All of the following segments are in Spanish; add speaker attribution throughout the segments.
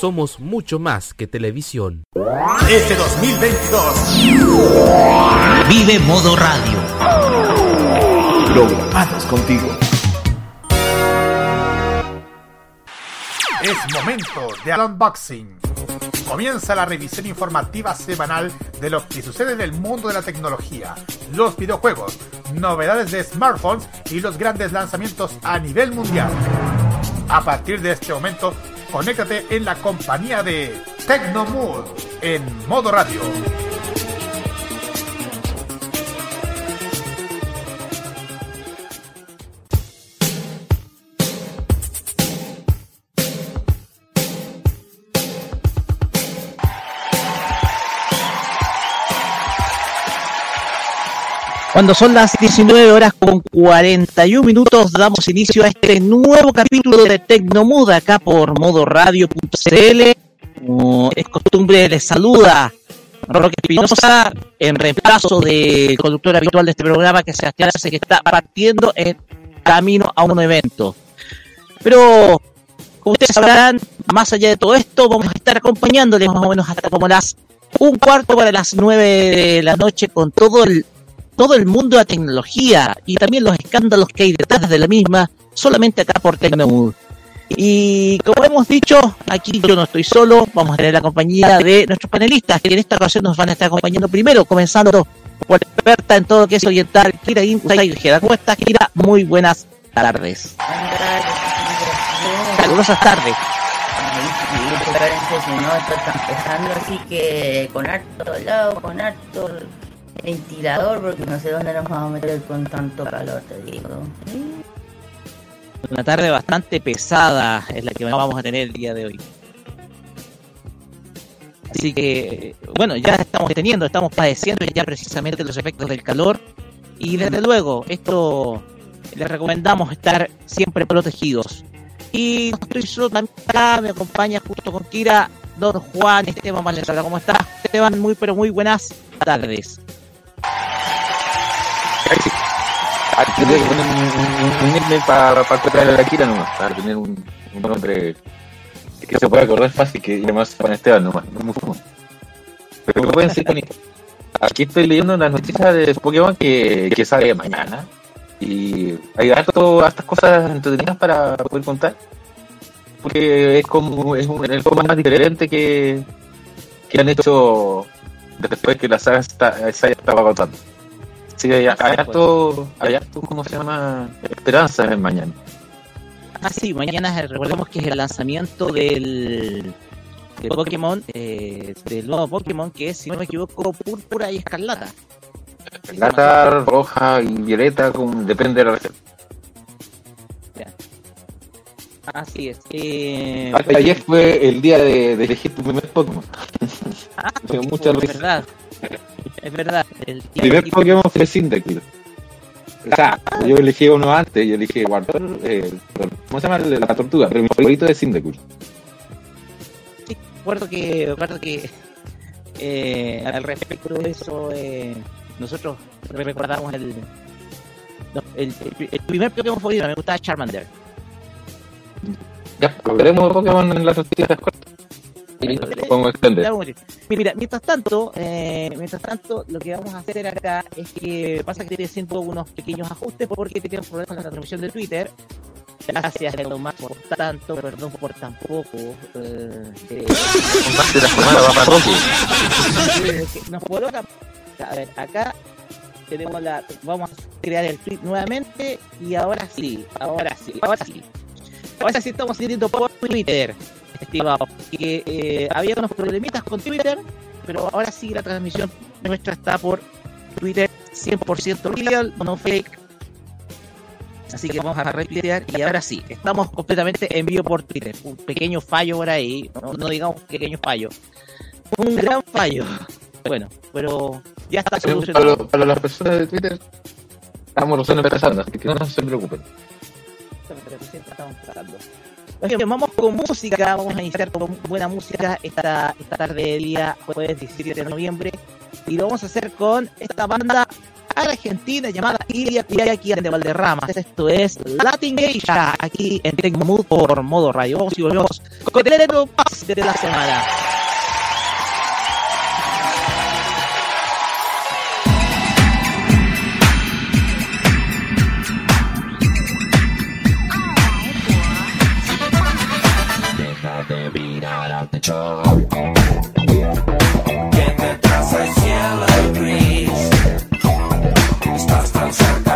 Speaker 1: Somos mucho más que televisión.
Speaker 2: Este 2022
Speaker 3: Vive Modo Radio.
Speaker 2: Programados contigo. Es momento de unboxing. Comienza la revisión informativa semanal de lo que sucede en el mundo de la tecnología, los videojuegos, novedades de smartphones y los grandes lanzamientos a nivel mundial. A partir de este momento, conéctate en la compañía de Tecnomood en modo radio.
Speaker 3: Cuando son las 19 horas con 41 minutos, damos inicio a este nuevo capítulo de Tecnomuda acá por modoradio.cl. Como es costumbre, les saluda Roque Espinosa en reemplazo del conductor habitual de este programa, que se hace que está partiendo en camino a un evento. Pero, como ustedes sabrán, más allá de todo esto, vamos a estar acompañándoles más o menos hasta como las un cuarto para las nueve de la noche con todo el todo el mundo de la tecnología y también los escándalos que hay detrás de la misma, solamente acá por Tecnomood. Y como hemos dicho, aquí yo no estoy solo, vamos a tener la compañía de nuestros panelistas, que en esta ocasión nos van a estar acompañando primero, comenzando por experta en todo lo que es oriental, Kira Insaigera. ¿Cómo estás, Kira? Muy buenas tardes. Calurosas tardes.
Speaker 4: empezando, así que con harto lado, con harto ventilador porque no sé dónde nos vamos a meter con tanto calor, te digo.
Speaker 3: Una tarde bastante pesada es la que vamos a tener el día de hoy. Así que, bueno, ya estamos teniendo, estamos padeciendo ya precisamente los efectos del calor. Y desde luego, esto les recomendamos estar siempre protegidos. Y estoy solo también acá, me acompaña justo con Kira, don Juan Esteban Valenzuela. ¿Cómo estás, Esteban? Muy, pero muy buenas tardes.
Speaker 5: Tendría que un, nickname para para la Kira nomás, para tener un, nombre que se pueda acordar fácil, que además Juan Esteban nomás, no muy fumo. Pero me pueden decir con Aquí estoy leyendo las noticias de Pokémon que, que sale mañana. Y hay harto, hartas cosas entretenidas para poder contar. Porque es como es un, el más diferente que, que han hecho después que la saga está, se estaba agotando. Sí, hay, hay harto, hay harto, ¿cómo se llama? Esperanza en el mañana.
Speaker 3: Ah, sí, mañana recordemos que es el lanzamiento del, del Pokémon, eh, del nuevo Pokémon que es, si no me equivoco, púrpura y escarlata.
Speaker 5: Escarlata, roja y violeta, con, depende de la región.
Speaker 3: Así es. Eh,
Speaker 5: Ayer fue el día de, de elegir tu primer Pokémon.
Speaker 3: Ah,
Speaker 5: Tengo mucha
Speaker 3: es verdad. Es verdad. El
Speaker 5: primer Pokémon fue Cyndaquil. O sea, yo elegí uno antes, yo elegí Guardor, eh, ¿cómo se llama? De La tortuga, pero mi favorito es Cyndaquil.
Speaker 3: Sí, recuerdo que, recuerdo que eh, al respecto de eso, eh, nosotros recordamos el, el, el, el primer Pokémon favorito, me gustaba Charmander.
Speaker 5: Ya, veremos de Pokémon en las noticias cortas.
Speaker 3: Bueno. Mira, mientras tanto, eh, mientras tanto, lo que vamos a hacer acá es que pasa que estoy haciendo unos pequeños ajustes porque tenemos problemas con la transmisión de Twitter. Gracias, Musk, por tanto, perdón por tan poco. Eh, eh, nos coloca. A ver, acá tenemos la. Vamos a crear el tweet nuevamente y ahora sí, ahora sí, ahora sí. Ahora sí estamos sintiendo por Twitter, estimado. Que eh, había unos problemitas con Twitter, pero ahora sí la transmisión nuestra está por Twitter 100% real, no fake. Así que vamos a retuitear y ahora sí, estamos completamente en vivo por Twitter. Un pequeño fallo por ahí, no, no digamos pequeño fallo, un gran fallo. Bueno, pero ya está solucionado.
Speaker 5: Para, para las personas de Twitter, estamos recién empezando, así que no se preocupen
Speaker 3: exactamente lo que siempre estamos tratando. Así vamos con música, vamos a iniciar con buena música esta, esta tarde de día, jueves 17 de noviembre, y lo vamos a hacer con esta banda argentina llamada Iria Curiaki de Valderrama. Esto es Latin Geisha, aquí en Tecmood por Modo Radio. y volvemos con el paz de la semana.
Speaker 6: out the job. I see a grease. Stop.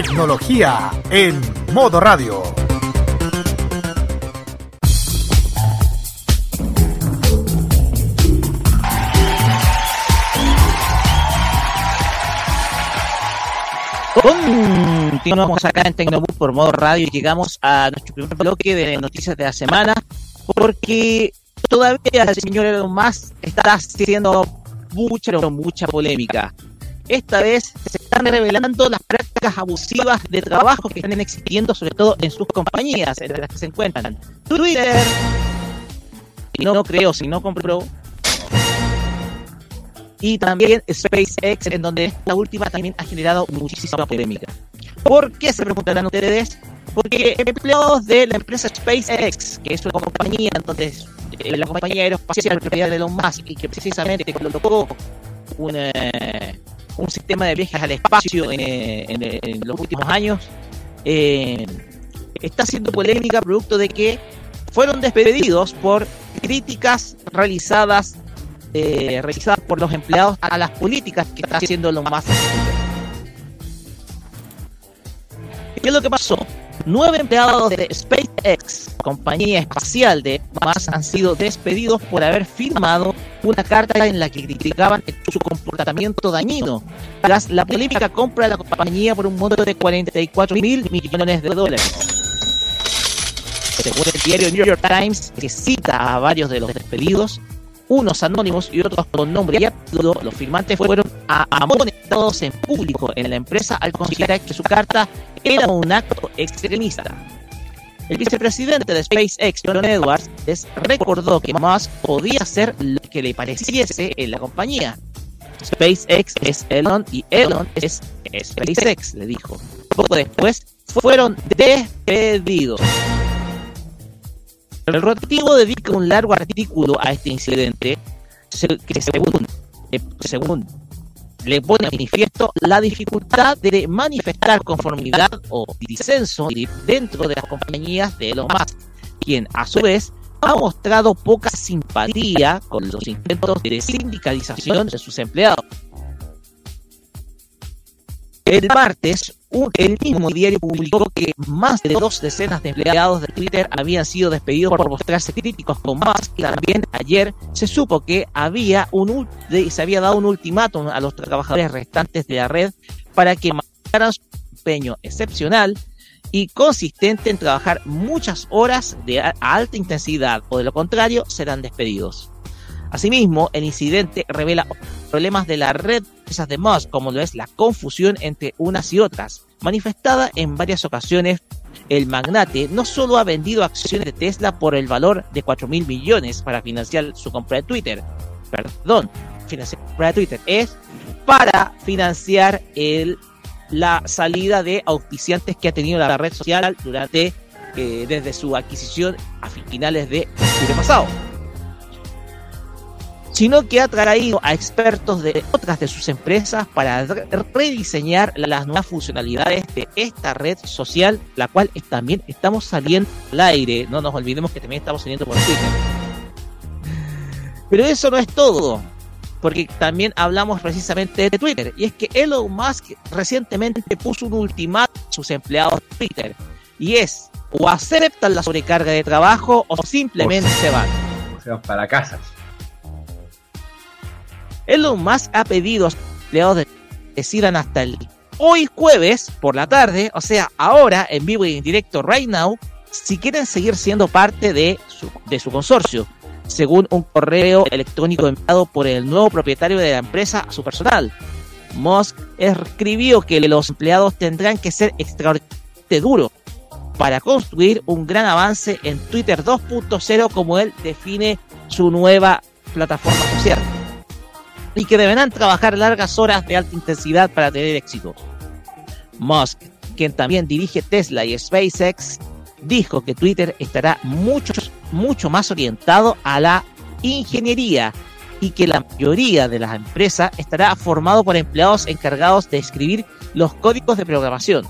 Speaker 2: Tecnología en modo radio.
Speaker 3: Continuamos acá en Tecnobook por modo radio y llegamos a nuestro primer bloque de noticias de la semana porque todavía el señor Elon Musk está haciendo mucha, mucha polémica. Esta vez están revelando las prácticas abusivas de trabajo que están existiendo, sobre todo en sus compañías, entre las que se encuentran Twitter. Si no, no creo, si no compró. Y también SpaceX, en donde la última también ha generado muchísima polémica. ¿Por qué se preguntarán ustedes? Porque empleados de la empresa SpaceX, que es una compañía, entonces eh, la compañía aeroespacial propiedad de Elon Musk y que precisamente colocó un eh, un sistema de viajes al espacio en, eh, en- en los últimos años, eh, está siendo polémica producto de que fueron despedidos por críticas realizadas eh, realizadas por los empleados a las políticas que está haciendo Elon Musk. ¿Qué es lo que pasó? Nueve empleados de SpaceX, compañía espacial de Musk, han sido despedidos por haber firmado una carta en la que criticaban su comportamiento dañino tras la polémica compra de la compañía por un monto de 44 mil millones de dólares. Según el diario New York Times, que cita a varios de los despedidos, unos anónimos y otros con nombre y apellido, los firmantes fueron a- amonestados en público en la empresa al considerar que su carta era un acto extremista. El vicepresidente de SpaceX, John Edwards, les recordó que Musk podía hacer lo que le pareciese en la compañía. SpaceX es Elon y Elon es SpaceX, le dijo. Poco después fueron despedidos. El rotativo dedica un largo artículo a este incidente que según, eh, según le pone a manifiesto la dificultad de manifestar conformidad o disenso dentro de las compañías de Elon Musk, quien a su vez ha mostrado poca simpatía con los intentos de sindicalización de sus empleados. El martes, el mismo diario publicó que más de dos decenas de empleados de Twitter habían sido despedidos por mostrarse críticos con Musk. Y también ayer se supo que había un, se había dado un ultimátum a los trabajadores restantes de la red para que marcaran su empeño excepcional y consistente en trabajar muchas horas de alta intensidad o de lo contrario serán despedidos. Asimismo, el incidente revela problemas de la red de empresas de como lo es la confusión entre unas y otras. Manifestada en varias ocasiones, el magnate no solo ha vendido acciones de Tesla por el valor de 4 mil millones para financiar su compra de Twitter, perdón, financiar de Twitter, es para financiar el, la salida de auspiciantes que ha tenido la red social durante eh, desde su adquisición a finales de octubre pasado sino que ha traído a expertos de otras de sus empresas para re- rediseñar las nuevas funcionalidades de esta red social, la cual es- también estamos saliendo al aire. No nos olvidemos que también estamos saliendo por Twitter. Pero eso no es todo, porque también hablamos precisamente de Twitter, y es que Elon Musk recientemente puso un ultimátum a sus empleados de Twitter, y es o aceptan la sobrecarga de trabajo o simplemente se van.
Speaker 5: O sea, para casa.
Speaker 3: Elon Musk ha pedido a sus empleados de decidan hasta el hoy jueves por la tarde, o sea, ahora en vivo y en directo right now, si quieren seguir siendo parte de su, de su consorcio, según un correo electrónico enviado por el nuevo propietario de la empresa a su personal. Musk escribió que los empleados tendrán que ser extraordinariamente duros para construir un gran avance en Twitter 2.0 como él define su nueva plataforma social y que deberán trabajar largas horas de alta intensidad para tener éxito. Musk, quien también dirige Tesla y SpaceX, dijo que Twitter estará mucho, mucho más orientado a la ingeniería y que la mayoría de las empresas estará formado por empleados encargados de escribir los códigos de programación.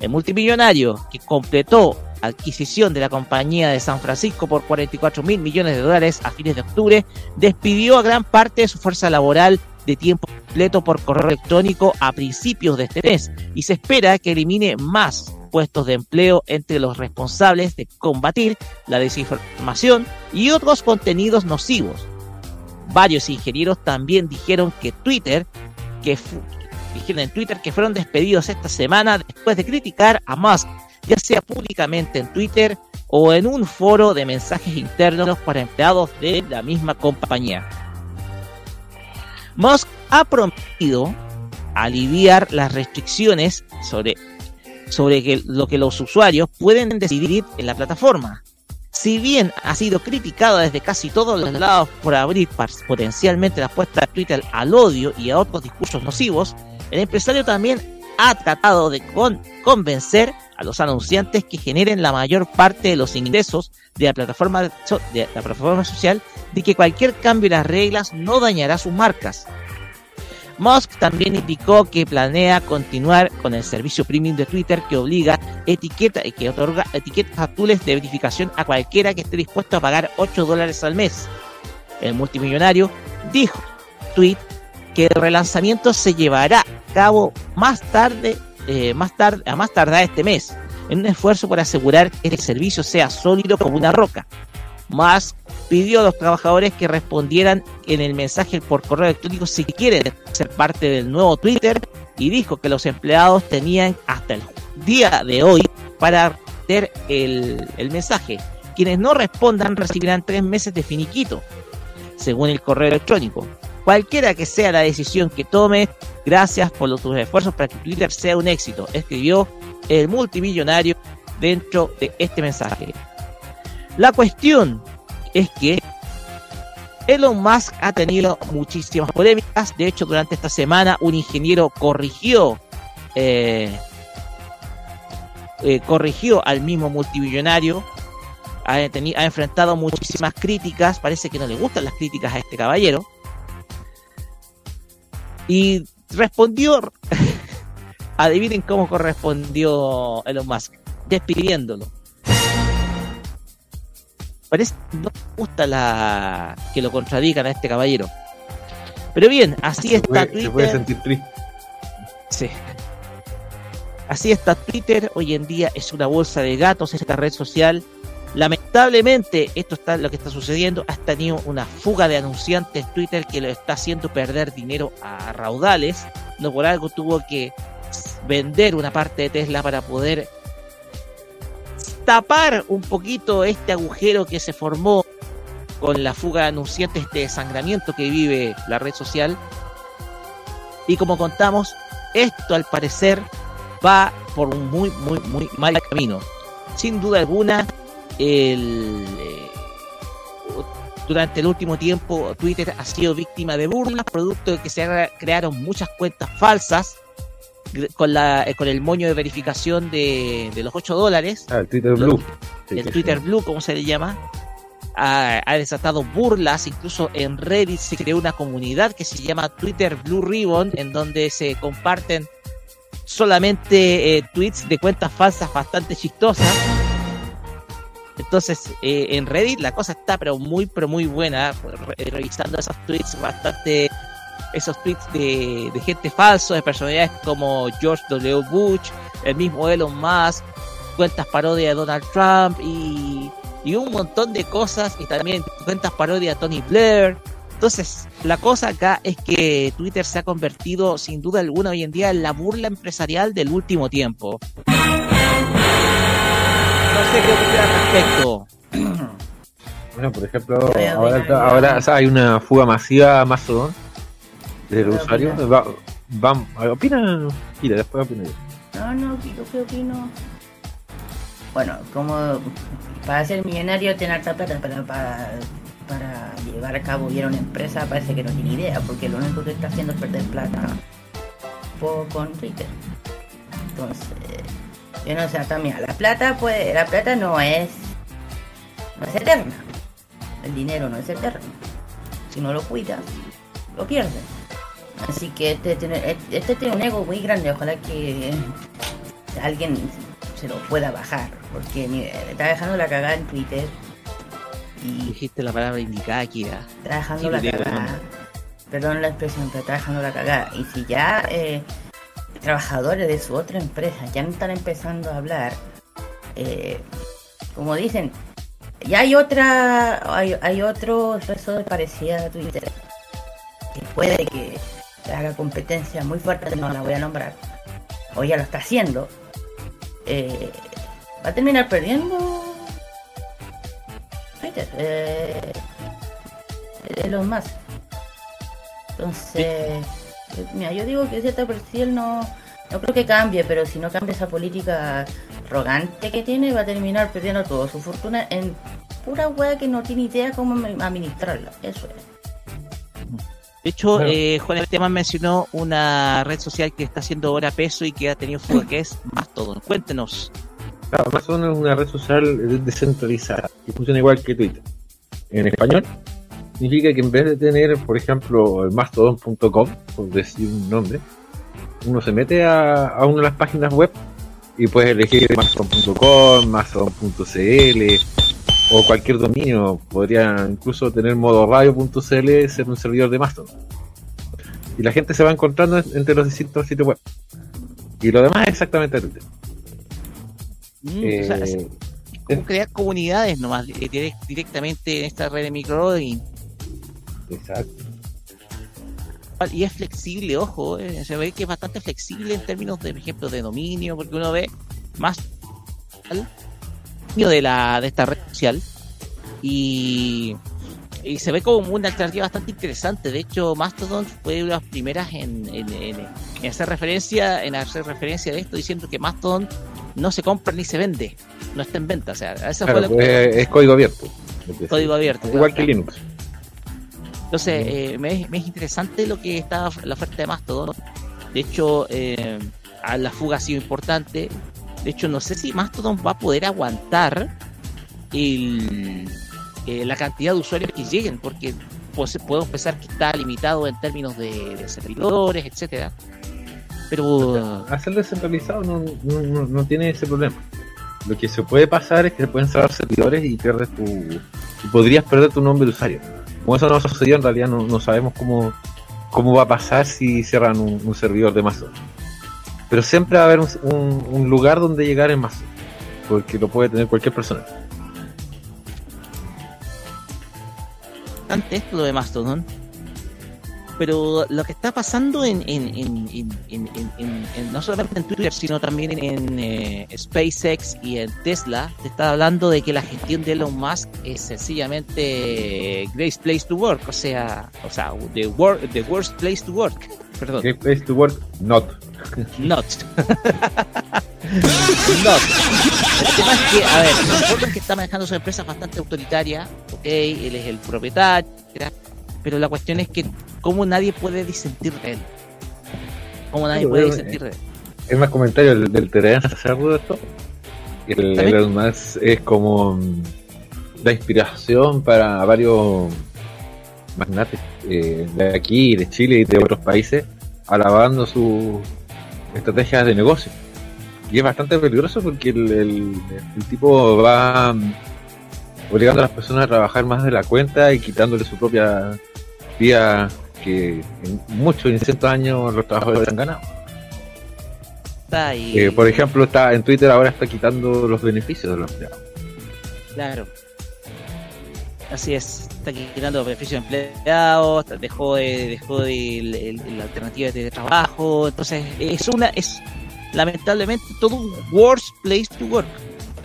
Speaker 3: El multimillonario que completó adquisición de la compañía de San Francisco por 44 mil millones de dólares a fines de octubre despidió a gran parte de su fuerza laboral de tiempo completo por correo electrónico a principios de este mes y se espera que elimine más puestos de empleo entre los responsables de combatir la desinformación y otros contenidos nocivos. Varios ingenieros también dijeron que Twitter, que dijeron en Twitter que fueron despedidos esta semana después de criticar a Musk, ya sea públicamente en Twitter o en un foro de mensajes internos para empleados de la misma compañía. Musk ha prometido aliviar las restricciones sobre, sobre que- lo que los usuarios pueden decidir en la plataforma. Si bien ha sido criticado desde casi todos los lados por abrir potencialmente la puesta de Twitter al odio y a otros discursos nocivos, el empresario también ha tratado de convencer a los anunciantes que generen la mayor parte de los ingresos de la plataforma, social de que cualquier cambio en las reglas no dañará sus marcas. Musk también indicó que planea continuar con el servicio premium de Twitter que obliga etiqueta que otorga etiquetas azules de verificación a cualquiera que esté dispuesto a pagar 8 dólares al mes. El multimillonario dijo, tweet, el relanzamiento se llevará a cabo más tarde, eh, más tarde, a más tardar este mes, en un esfuerzo por asegurar que el servicio sea sólido como una roca. Musk pidió a los trabajadores que respondieran en el mensaje por correo electrónico si quieren ser parte del nuevo Twitter y dijo que los empleados tenían hasta el día de hoy para tener el, el mensaje. Quienes no respondan recibirán tres meses de finiquito, según el correo electrónico. Cualquiera que sea la decisión que tome, gracias por tus esfuerzos para que Twitter sea un éxito, escribió el multimillonario dentro de este mensaje. La cuestión es que Elon Musk ha tenido muchísimas polémicas. De hecho, durante esta semana un ingeniero corrigió eh, eh, corrigió al mismo multimillonario. Ha, ha, enfrentado muchísimas críticas. Parece que no le gustan las críticas a este caballero. Y respondió. adivinen cómo correspondió Elon Musk. Despidiéndolo parece que no me gusta la que lo contradigan a este caballero. Pero bien, así está Twitter. Se puede sentir triste. Sí. Así está Twitter. Hoy en día es una bolsa de gatos esta red social. Lamentablemente, esto está lo que está sucediendo. Ha tenido una fuga de anunciantes Twitter que lo está haciendo perder dinero a raudales. No por algo tuvo que vender una parte de Tesla para poder tapar un poquito este agujero que se formó con la fuga de anunciantes, este desangramiento que vive la red social. Y como contamos, esto al parecer va por un muy, muy, muy mal camino. Sin duda alguna, el, eh, durante el último tiempo Twitter ha sido víctima de burlas, producto de que se crearon muchas cuentas falsas con, la, eh, con el moño de verificación de, los 8 dólares.
Speaker 5: Ah, el Twitter Blue.
Speaker 3: el Twitter Blue, como se le llama. Ha, desatado burlas, incluso en Reddit se creó una comunidad que se llama Twitter Blue Ribbon, en donde se comparten solamente eh, tweets de cuentas falsas bastante chistosas. Entonces, eh, en Reddit la cosa está pero muy, pero muy buena, revisando esos tweets bastante esos tweets de, gente falsa, de personalidades como George W. Bush, el mismo Elon Musk, cuentas parodia de Donald Trump y, un montón de cosas, y también cuentas parodia de Tony Blair. Entonces, la cosa acá es que Twitter se ha convertido, sin duda alguna, hoy en día en la burla empresarial del último tiempo. No sé qué al respecto.
Speaker 5: Bueno, por ejemplo, ahora, ahora hay una fuga masiva a Mastodon del usuario. vamos opina, mira, después opina
Speaker 4: No, no, yo qué opino. Bueno, como para ser millonario tener harta plata para, para, para llevar a cabo bien una empresa parece que no tiene idea, porque lo único que está haciendo es perder plata con Twitter. Entonces, no sé, también la plata pues, la plata no es no es eterna. El dinero no es eterno. Si no lo cuidas, lo pierdes. Así que este tiene, este tiene un ego muy grande, ojalá que alguien se lo pueda bajar, porque está dejando la cagada en Twitter.
Speaker 3: Y Dijiste la palabra indicada, Kira.
Speaker 4: Está dejando la cagada. Perdón la expresión, pero está dejando la cagada. Y si ya eh, trabajadores de su otra empresa ya no están empezando a hablar, eh, como dicen, ya hay otra, hay, hay otro de parecida a Twitter que puede que haga competencia muy fuerte, no la voy a nombrar, o ya lo está haciendo, eh, va a terminar perdiendo Twitter, eh, los más. Entonces, mira, yo digo que cierta perfil no, no creo que cambie, pero si no cambia esa política, arrogante que tiene va a terminar perdiendo toda su fortuna en pura wea que no tiene idea cómo administrarla. Eso es.
Speaker 3: De hecho,
Speaker 5: Claro.
Speaker 3: eh, Juan Esteban mencionó una red social que está haciendo ahora peso y que ha tenido fuga, que es Mastodon. Cuéntenos.
Speaker 5: Claro, Mastodon es una red social descentralizada que funciona igual que Twitter. En español, significa que en vez de tener, por ejemplo, el mastodon.com, por decir un nombre, uno se mete a, a una de las páginas web y puede elegir mastodon.com, mastodon.cl o cualquier dominio. Podría incluso tener modo radio.cl, ser un servidor de Mastodon. Y la gente se va encontrando en- entre los distintos sitios web. Y lo demás es exactamente Twitter.
Speaker 3: Mm, o sea, es
Speaker 5: Eh,
Speaker 3: como crear comunidades nomás eh, direct- directamente en esta red de micro
Speaker 5: Exacto.
Speaker 3: y es flexible, ojo, eh, se ve que es bastante flexible en términos de, por ejemplo, de dominio, porque uno ve más de la de esta red social y, y se ve como una alternativa bastante interesante. De hecho, Mastodon fue una de las primeras en, en, en- en hacer referencia en hacer referencia de esto, diciendo que Mastodon no se compra ni se vende, no está en venta. O sea,
Speaker 5: Claro,
Speaker 3: fue
Speaker 5: pues, es código abierto.
Speaker 3: código abierto.
Speaker 5: Igual
Speaker 3: claro.
Speaker 5: que Linux.
Speaker 3: Entonces, eh, me, es- me es interesante lo que está la oferta de Mastodon. De hecho, eh, a la fuga ha sido importante. De hecho, no sé si Mastodon va a poder aguantar el, eh, la cantidad de usuarios que lleguen, porque pues, podemos pensar que está limitado en términos de, de servidores, etcétera. Pero
Speaker 5: Hacer descentralizado no, no, no- no tiene ese problema. Lo que se puede pasar es que se pueden cerrar servidores y pierdes tu. y podrías perder tu nombre de usuario. Como eso no sucedió, en realidad no, no sabemos cómo, cómo va a pasar si cierran un, servidor de Mastodon. Pero siempre va a haber un, un- lugar donde llegar en Mastodon. Porque lo puede tener cualquier persona.
Speaker 3: esto lo de Mastodon. Pero lo que está pasando en, en, en, en, no solamente en Twitter, sino también en, eh, SpaceX y en Tesla, te está hablando de que la gestión de Elon Musk es sencillamente Great Place to Work, o sea, o sea, the, wor- the worst place to work. Perdón,
Speaker 5: Great place to work, not.
Speaker 3: not. not. El tema es que, a ver, en que está manejando su empresa es bastante autoritaria, ok, él es el propietario, pero la cuestión es que cómo nadie puede disentir de él. Cómo nadie puede
Speaker 5: eh,
Speaker 3: disentir de él.
Speaker 5: Es más comentario del, del de esto. El. Elon Musk es como mm, la inspiración para varios magnates eh, de aquí, de Chile y de otros países, alabando sus estrategias de negocio. Y es bastante peligroso porque el, el- el tipo va mm, obligando a las personas a trabajar más de la cuenta y quitándole su propia vida que en muchos, en cientos años los trabajadores han ganado.
Speaker 3: Ahí,
Speaker 5: Eh, por ejemplo, está en Twitter ahora está quitando los beneficios de los empleados.
Speaker 3: claro. Así es, está quitando los beneficios de empleados, dejó de, dejó de el- el- la alternativa de trabajo, entonces es una, es lamentablemente todo un worst place to work.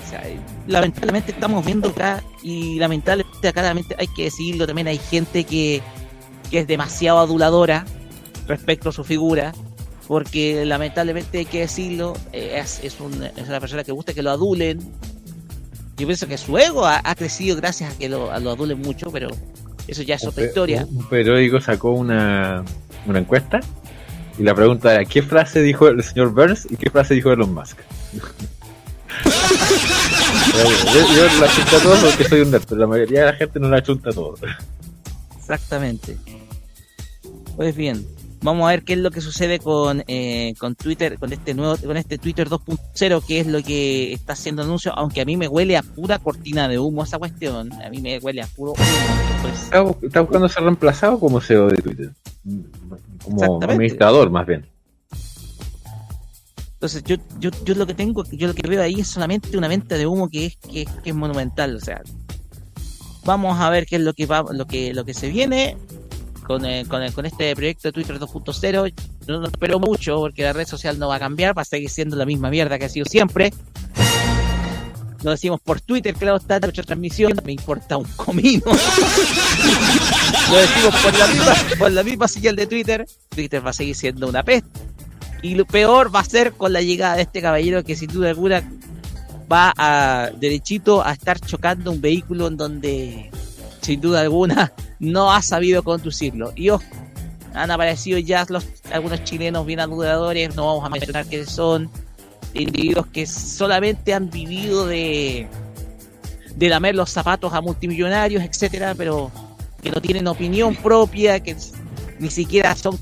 Speaker 3: O sea, lamentablemente estamos viendo acá y lamentablemente acá también hay que decirlo, también hay gente que, que es demasiado aduladora respecto a su figura, porque lamentablemente hay que decirlo, eh, es, es, un- es una persona que gusta que lo adulen. Yo pienso que su ego ha, ha crecido gracias a que lo, a lo adulen mucho, pero eso ya es
Speaker 5: Un
Speaker 3: otra historia.
Speaker 5: Un, un periódico sacó una, una encuesta y la pregunta era ¿qué frase dijo el señor Burns y qué frase dijo Elon Musk? yo, yo la chunta todo porque soy un nerd, pero la mayoría de la gente no la chunta todo.
Speaker 3: Exactamente. Pues bien, vamos a ver qué es lo que sucede con, eh, con Twitter, con este nuevo, con este Twitter 2.0, que es lo que está haciendo anuncio, aunque a mí me huele a pura cortina de humo esa cuestión, a mí me huele a puro humo. Pues,
Speaker 5: Está, está buscando ser reemplazado como CEO de Twitter. Como
Speaker 3: Exactamente.
Speaker 5: administrador más bien.
Speaker 3: Entonces yo, yo, yo lo que tengo, yo lo que veo ahí es solamente una venta de humo que es, que, es- monumental, o sea, vamos a ver qué es lo que va, lo que, lo que se viene con, eh, con, eh, con este proyecto de Twitter 2.0. No, no espero mucho porque la red social no va a cambiar, va a seguir siendo la misma mierda que ha sido siempre. Lo decimos por Twitter, claro está, nuestra transmisión, me importa un comino. Lo decimos por la misma, por la misma señal de Twitter, Twitter va a seguir siendo una peste. Y lo peor va a ser con la llegada de este caballero que sin duda alguna va a derechito a estar chocando un vehículo en donde sin duda alguna no ha sabido conducirlo. Y ojo, han aparecido ya los, algunos chilenos bien aduladores, no vamos a mencionar quiénes son, individuos que solamente han vivido de, de lamer los zapatos a multimillonarios, etcétera, pero que no tienen opinión propia, que ni siquiera son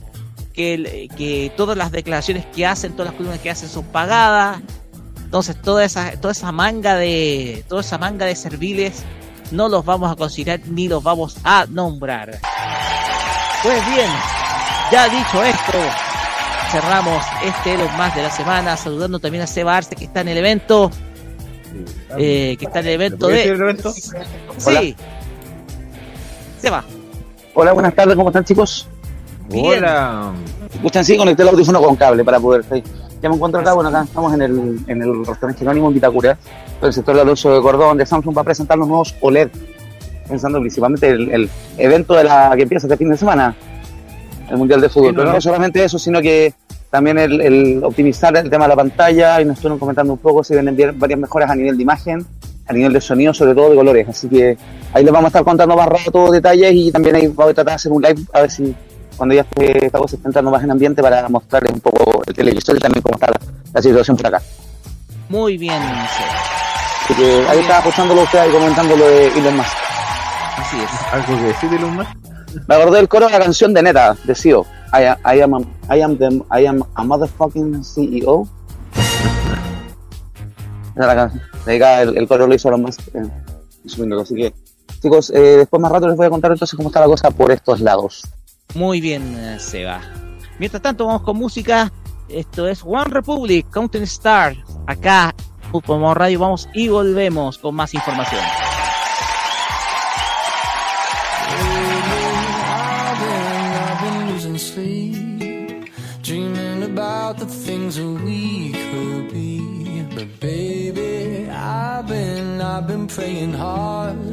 Speaker 3: que, que todas las declaraciones que hacen, todas las columnas que hacen son pagadas. Entonces toda esa, toda esa manga de. toda esa manga de serviles no los vamos a considerar ni los vamos a nombrar. Pues bien, ya dicho esto, cerramos este Elon más de la semana, saludando también a Seba Arce que está en el evento. Eh, que está en el evento
Speaker 2: ¿Le
Speaker 3: de.
Speaker 2: puedo decir el evento?
Speaker 3: Sí. Seba.
Speaker 7: Hola, buenas tardes, ¿cómo están chicos?
Speaker 3: Bien.
Speaker 5: Hola.
Speaker 7: Escuchan, sí, conecté el audífono con cable para poder. sí. Ya me encuentro acá, bueno, acá estamos en el, en el restaurante Jerónimo en Vitacura, en el sector de Alonso de Cordón, de Samsung, para presentar los nuevos OLED, pensando principalmente el, el evento de la que empieza este fin de semana, el Mundial de Fútbol.
Speaker 2: Sí,
Speaker 7: Pero
Speaker 2: no,
Speaker 7: no
Speaker 2: no.
Speaker 7: solamente eso, sino que también el, el optimizar el tema de la pantalla, y nos estuvieron comentando un poco, si vienen varias mejoras a nivel de imagen, a nivel de sonido, sobre todo de colores. Así que ahí les vamos a estar contando más rato detalles y también ahí voy a tratar de hacer un live a ver si cuando ya esté esta cosa esté entrando más en ambiente para mostrarles un poco el televisor y también cómo está la, la situación por acá.
Speaker 3: Muy bien.
Speaker 7: Así que ahí estaba escuchándolo usted ahí comentando lo de Elon Musk.
Speaker 3: Así es.
Speaker 5: ¿Algo que decir de Elon Musk?
Speaker 7: Me acordé del coro de la canción de Neta, de CEO. I, am- I am, a, I am, the, I am a motherfucking CEO. Esa es la el, el coro lo hizo Elon Musk. eh. Así que, chicos, eh, después más rato les voy a contar entonces cómo está la cosa por estos lados.
Speaker 3: Muy bien, eh, Seba. Mientras tanto, vamos con música. Esto es One Republic, Counting Star. Acá, Modo Radio, vamos y volvemos con más información.
Speaker 8: I've been praying hard.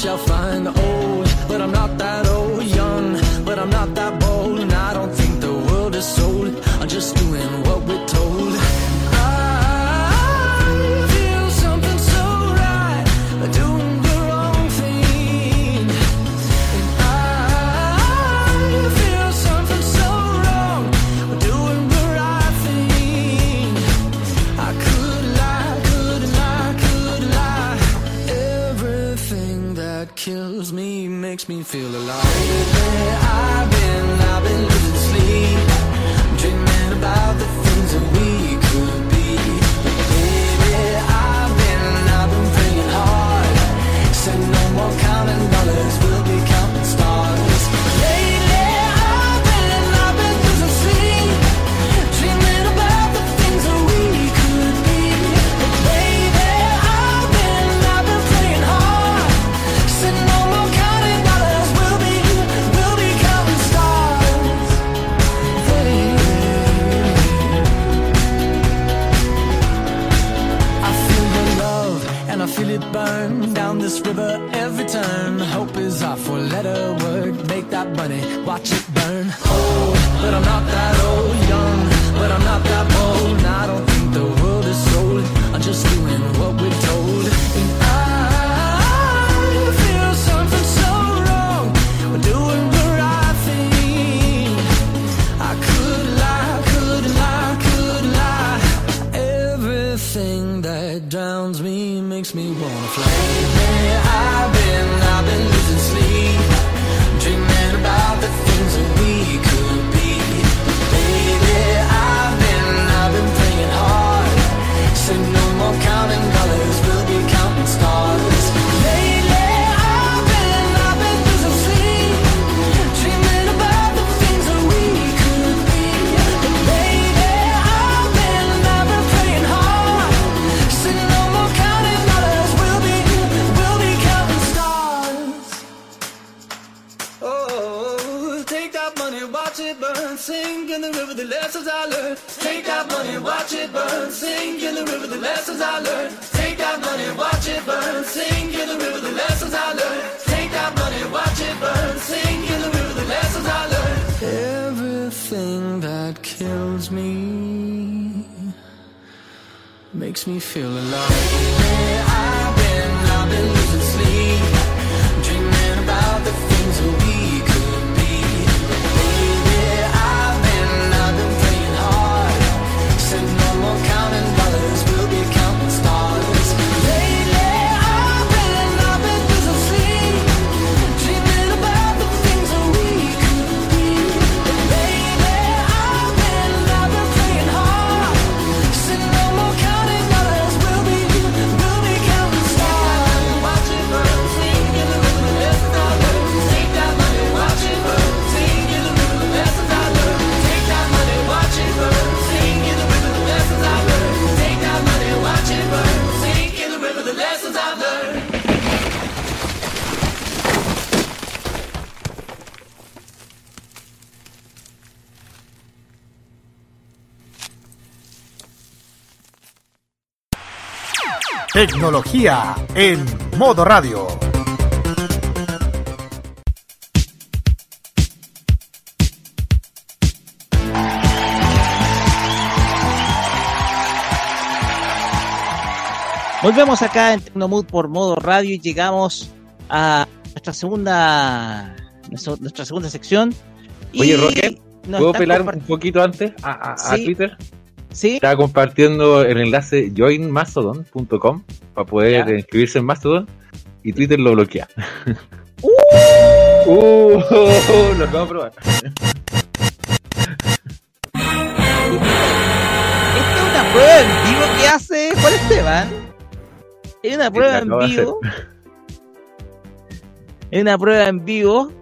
Speaker 8: Shall find. the Old,
Speaker 2: Tecnología en modo radio.
Speaker 3: Volvemos acá en Tecnomood por modo radio y llegamos a nuestra segunda nuestra nuestra segunda sección.
Speaker 5: Oye,
Speaker 3: Y
Speaker 5: Roque, ¿puedo pelar un poquito antes a, a- a
Speaker 3: Sí.
Speaker 5: Twitter?
Speaker 3: Sí,
Speaker 5: Estaba compartiendo el enlace joinmastodon.com para poder
Speaker 3: Ya.
Speaker 5: inscribirse en Mastodon y Twitter lo bloquea.
Speaker 3: ¡Uh!
Speaker 5: Uh, lo acabo de probar.
Speaker 3: esta es una prueba en vivo que hace Juan Esteban. Es una prueba en vivo. Es una prueba en vivo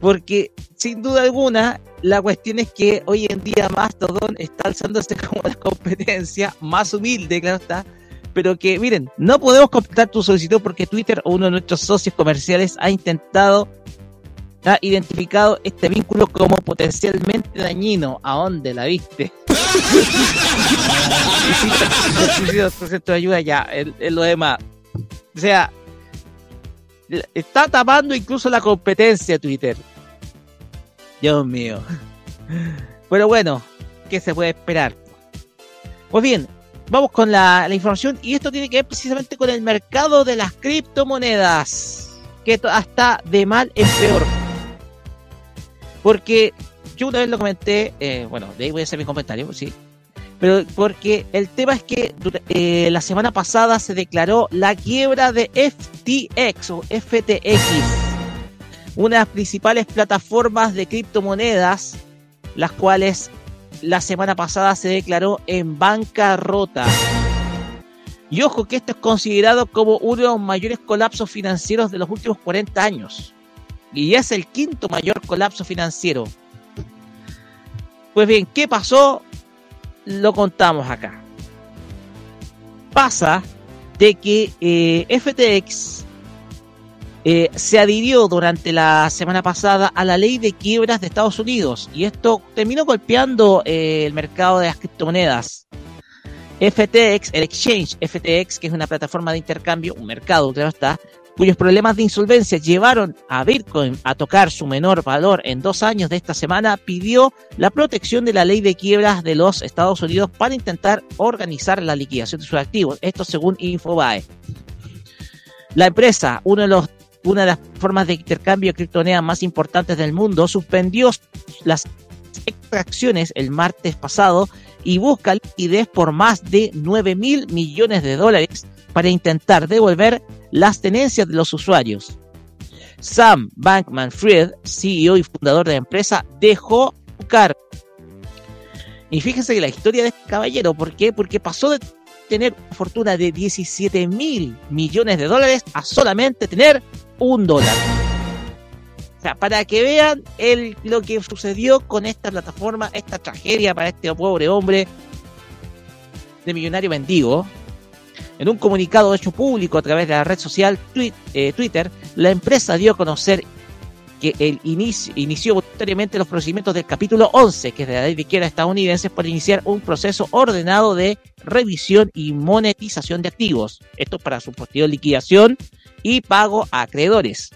Speaker 3: porque sin duda alguna la cuestión es que hoy en día Mastodon está alzándose como la competencia más humilde, claro está, pero que miren, no podemos completar tu solicitud porque Twitter o uno de nuestros socios comerciales ha intentado, ha identificado este vínculo como potencialmente dañino. ¿A dónde la viste? ayuda ya, en lo demás. O sea, está tapando incluso la competencia Twitter. Dios mío. Pero bueno, ¿qué se puede esperar? Pues bien, vamos con la, información y esto tiene que ver precisamente con el mercado de las criptomonedas, que está de mal en peor. Porque yo una vez lo comenté, eh, bueno, de ahí voy a hacer mi comentario, sí. Pero porque el tema es que eh, la semana pasada se declaró la quiebra de FTX o FTX, una de las principales plataformas de criptomonedas, las cuales la semana pasada se declaró en bancarrota. Y ojo que esto es considerado como uno de los mayores colapsos financieros de los últimos 40 años. Y es el quinto mayor colapso financiero. Pues bien, ¿qué pasó? Lo contamos acá. Pasa de que eh, FTX eh, se adhirió durante la semana pasada a la ley de quiebras de Estados Unidos y esto terminó golpeando eh, el mercado de las criptomonedas. FTX, el exchange FTX, que es una plataforma de intercambio, un mercado, claro está, cuyos problemas de insolvencia llevaron a Bitcoin a tocar su menor valor en dos años de esta semana, pidió la protección de la ley de quiebras de los Estados Unidos para intentar organizar la liquidación de sus activos. Esto según Infobae. La empresa, uno de los una de las formas de intercambio de criptomonedas más importantes del mundo, suspendió las extracciones el martes pasado y busca liquidez por más de 9 mil millones de dólares para intentar devolver las tenencias de los usuarios. Sam Bankman Fried, CEO y fundador de la empresa, dejó su cargo. Y fíjense que la historia de este caballero, ¿por qué? Porque pasó de tener una fortuna de 17 mil millones de dólares a solamente tener un dólar. O sea, para que vean el, lo que sucedió con esta plataforma, esta tragedia para este pobre hombre de millonario mendigo. En un comunicado hecho público a través de la red social eh, Twitter, la empresa dio a conocer que el inicio, inició voluntariamente los procedimientos del capítulo 11, que es de la ley de quiebra estadounidense, por iniciar un proceso ordenado de revisión y monetización de activos. Esto para su posterior liquidación y pago a acreedores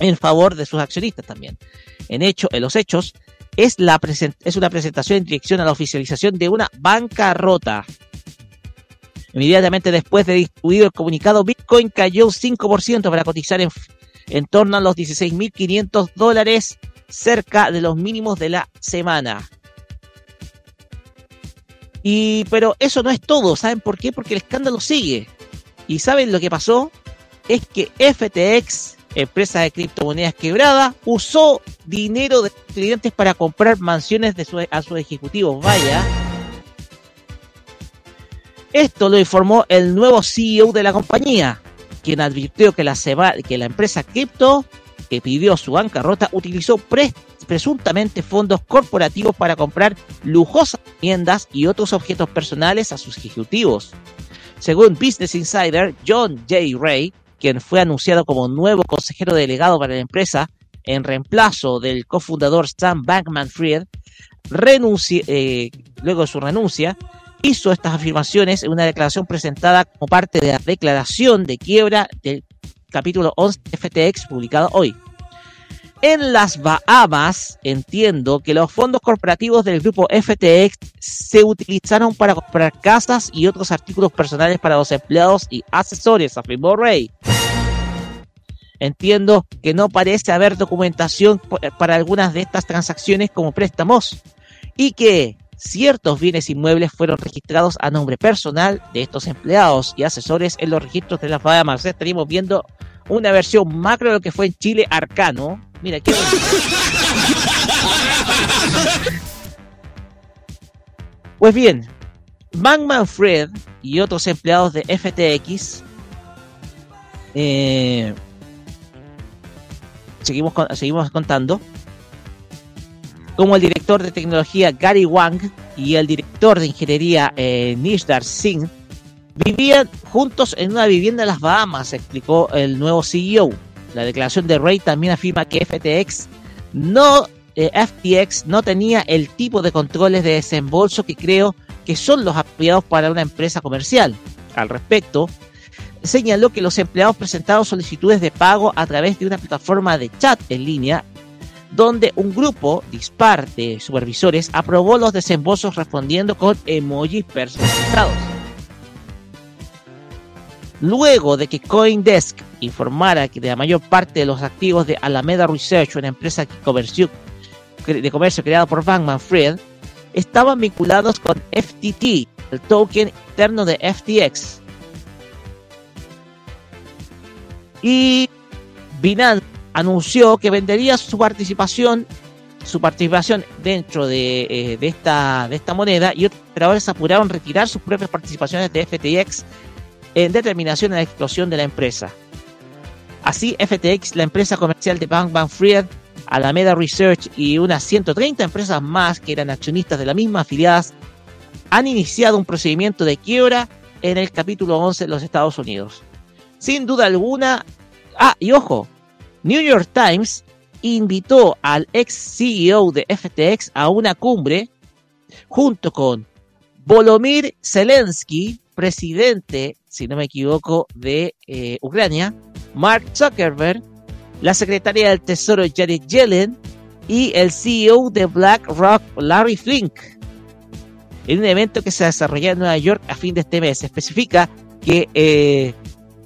Speaker 3: en favor de sus accionistas también. En hecho, en los hechos, es, la es una presentación en dirección a la oficialización de una bancarrota. Inmediatamente después de distribuido el comunicado, Bitcoin cayó un 5% para cotizar en, en torno a los 16.500 dólares, cerca de los mínimos de la semana. Y, pero eso no es todo, ¿saben por qué? Porque el escándalo sigue. ¿Y saben lo que pasó? Es que FTX, empresa de criptomonedas quebrada, usó dinero de clientes para comprar mansiones de su- a sus ejecutivos. Vaya. Esto lo informó el nuevo CEO de la compañía, quien advirtió que la, que la empresa cripto que pidió su bancarrota utilizó pre- presuntamente fondos corporativos para comprar lujosas viviendas y otros objetos personales a sus ejecutivos. Según Business Insider, John J. Ray, quien fue anunciado como nuevo consejero delegado para la empresa en reemplazo del cofundador Sam Bankman-Fried, eh, luego de su renuncia, hizo estas afirmaciones en una declaración presentada como parte de la declaración de quiebra del capítulo 11 de FTX publicado hoy. En las Bahamas, entiendo que los fondos corporativos del grupo FTX se utilizaron para comprar casas y otros artículos personales para los empleados y asesores, afirmó Ray. Entiendo que no parece haber documentación para algunas de estas transacciones como préstamos y que ciertos bienes inmuebles fueron registrados a nombre personal de estos empleados y asesores en los registros de las Bahamas. Estaríamos viendo una versión macro de lo que fue en Chile Arcano. Mira, qué bonito. Pues bien, Bankman Fred y otros empleados de FTX eh, seguimos, con- seguimos contando como el director de tecnología Gary Wang y el director de ingeniería eh, Nishdar Singh vivían juntos en una vivienda en las Bahamas, explicó el nuevo CEO. La declaración de Ray también afirma que FTX no, eh, FTX no tenía el tipo de controles de desembolso que creo que son los apropiados para una empresa comercial. Al respecto, señaló que los empleados presentaron solicitudes de pago a través de una plataforma de chat en línea donde un grupo dispar de supervisores aprobó los desembolsos respondiendo con emojis personalizados. Luego de que Coindesk informara que la mayor parte de los activos de Alameda Research, una empresa de comercio creada por Bankman Fried, estaban vinculados con FTT, el token interno de FTX. Y Binance anunció que vendería su participación su participación dentro de, eh, de esta, moneda y otros operadores apuraron retirar sus propias participaciones de FTX en determinación de la explosión de la empresa. Así, FTX, la empresa comercial de Bankman Fried, Alameda Research y unas 130 empresas más que eran accionistas de la misma afiliadas, han iniciado un procedimiento de quiebra en el capítulo 11 de los Estados Unidos. Sin duda alguna, ah, y ojo, New York Times invitó al ex CEO de FTX a una cumbre junto con Volodymyr Zelensky, presidente, si no me equivoco, de eh, Ucrania, Mark Zuckerberg, la secretaria del Tesoro Janet Yellen y el CEO de BlackRock, Larry Flink. En un evento que se desarrolló en Nueva York a fin de este mes, especifica que eh,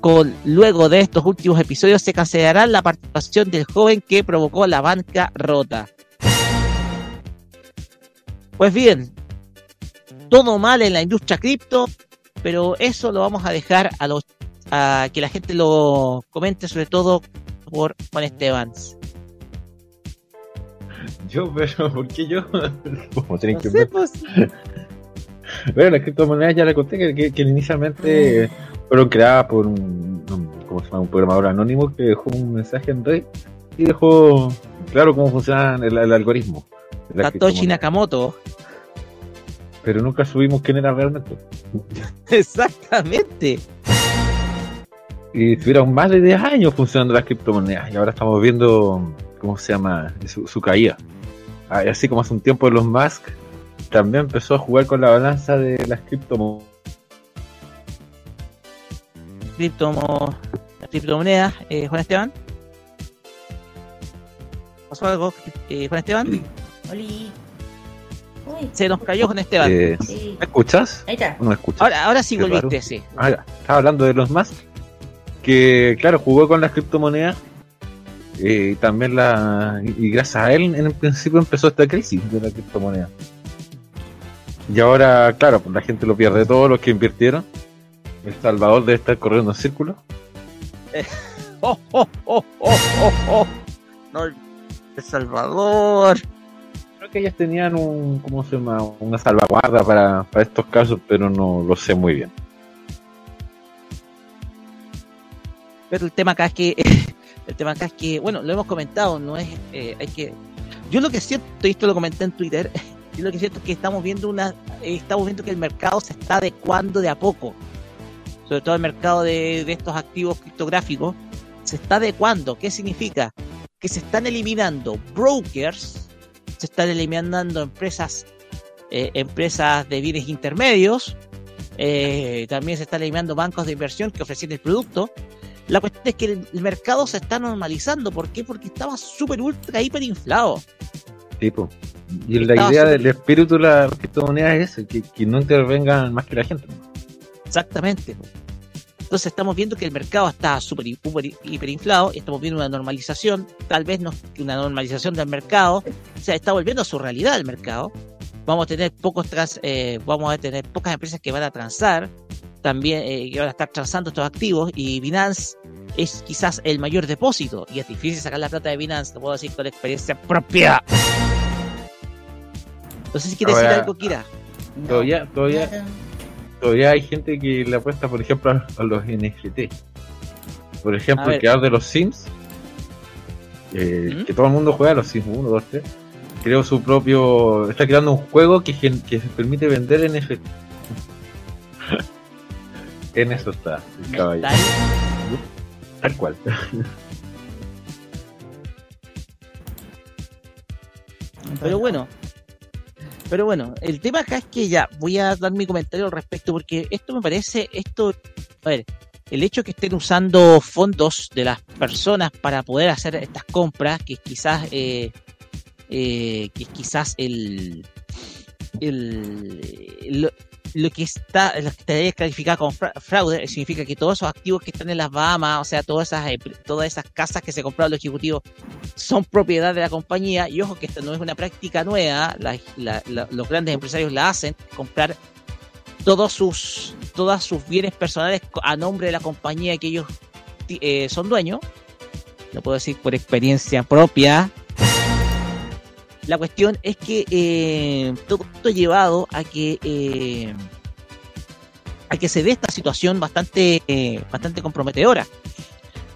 Speaker 3: con luego de estos últimos episodios se cancelará la participación del joven que provocó la banca rota. Pues bien, todo mal en la industria cripto, pero eso lo vamos a dejar a los a que la gente lo comente sobre todo por Juan Estebans.
Speaker 5: Yo, pero ¿por qué yo? Como tienen
Speaker 3: No
Speaker 5: que
Speaker 3: sé,
Speaker 5: ver.
Speaker 3: pues,
Speaker 5: Bueno, las criptomonedas ya le conté que, que, que inicialmente fueron creadas por un, ¿cómo se llama? un programador anónimo que dejó un mensaje en red y dejó claro cómo funciona el, el algoritmo.
Speaker 3: Satoshi. Nakamoto.
Speaker 5: Pero nunca subimos quién era realmente.
Speaker 3: Exactamente.
Speaker 5: Y tuvieron más de 10 años funcionando las criptomonedas y ahora estamos viendo, ¿cómo se llama? Su, su caída. Ah, Así como hace un tiempo Elon Musk también empezó a jugar con la balanza de las criptomonedas.
Speaker 3: Criptomo- criptomonedas, eh, Juan Esteban. ¿Pasó algo, eh, Juan Esteban?
Speaker 4: Oli. Uy,
Speaker 3: Se nos cayó Juan Esteban.
Speaker 5: Eh,
Speaker 4: sí.
Speaker 5: ¿Me escuchas?
Speaker 4: Ahí está.
Speaker 5: ¿O no me escuchas?
Speaker 3: Ahora, ahora sí
Speaker 5: Qué
Speaker 3: volviste,
Speaker 5: raro.
Speaker 3: sí.
Speaker 5: Ah. Estaba hablando de Elon Musk, que claro, jugó con las criptomonedas eh, y también la y gracias a él en el principio empezó esta crisis de la criptomoneda. Y ahora, claro, pues la gente lo pierde todo, los que invirtieron. El Salvador debe estar corriendo en círculo.
Speaker 3: ¡Oh, oh, oh, oh, oh, oh! No, El Salvador.
Speaker 5: Creo que ellos tenían un, ¿cómo se llama? Una salvaguarda para, para estos casos, pero no lo sé muy bien.
Speaker 3: Pero el tema acá es que, el tema acá es que, bueno, lo hemos comentado, no es, eh, hay que, yo lo que siento, y esto lo comenté en Twitter, yo lo que siento es que estamos viendo una, eh, estamos viendo que el mercado se está adecuando de a poco, sobre todo el mercado de, de estos activos criptográficos, se está adecuando. ¿Qué significa? Que se están eliminando brokers, se están eliminando empresas, eh, empresas de bienes intermedios, eh, también se están eliminando bancos de inversión que ofrecían el producto. La cuestión es que el, el mercado se está normalizando. ¿Por qué? Porque estaba súper, ultra, hiper inflado.
Speaker 5: Tipo. Y la
Speaker 3: Estaba
Speaker 5: idea del espíritu de la criptomoneda es que, que no intervengan más que la gente.
Speaker 3: Exactamente. Entonces estamos viendo que el mercado está súper hiper, hiperinflado y estamos viendo una normalización, tal vez no una normalización del mercado, o sea, está volviendo a su realidad el mercado. Vamos a tener pocos trans, eh, vamos a tener pocas empresas que van a transar, también eh, que van a estar transando estos activos y Binance es quizás el mayor depósito y es difícil sacar la plata de Binance, lo puedo decir con experiencia propia. No sé si quiere decir algo, Kira.
Speaker 4: No.
Speaker 5: Todavía, todavía. Todavía hay gente que le apuesta, por ejemplo, a, a los NFT. Por ejemplo, el creador de los Sims, eh,
Speaker 3: ¿Mm?
Speaker 5: que todo el mundo juega a los Sims 1, 2, 3, creó su propio. Está creando un juego que, que se permite vender NFT. en eso está el caballo. Tal cual.
Speaker 3: Pero bueno, pero bueno, el tema acá es que ya voy a dar mi comentario al respecto porque esto me parece, esto, a ver, el hecho que estén usando fondos de las personas para poder hacer estas compras, que quizás, eh, eh, que es quizás el, el, lo que está, lo que estaría calificado como fra- fraude, significa que todos esos activos que están en las Bahamas, o sea, todas esas, empre- todas esas casas que se compraron los ejecutivos son propiedad de la compañía y ojo que esto no es una práctica nueva, los grandes empresarios la hacen, comprar todos sus sus bienes personales a nombre de la compañía que ellos eh, son dueños, lo puedo decir por experiencia propia. La cuestión es que eh, todo esto ha llevado a que eh, a que se dé esta situación bastante eh, bastante comprometedora.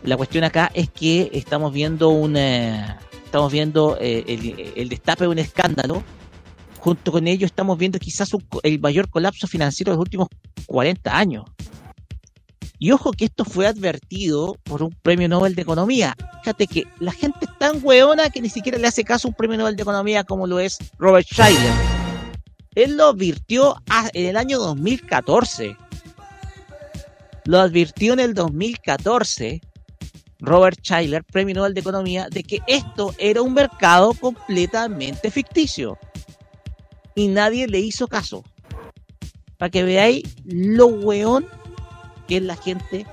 Speaker 3: La cuestión acá es que estamos viendo una estamos viendo el, destape de un escándalo. Junto con ello estamos viendo quizás un el mayor colapso financiero de los últimos 40 años. Y ojo que esto fue advertido por un premio Nobel de Economía. Fíjate que la gente es tan hueona que ni siquiera le hace caso a un premio Nobel de Economía como lo es Robert Schiller. Él lo advirtió en el año 2014. Lo advirtió en el 2014 Robert Schiller, Premio Nobel de Economía, de que esto era un mercado completamente ficticio. Y nadie le hizo caso. Para que veáis lo weón que es la gente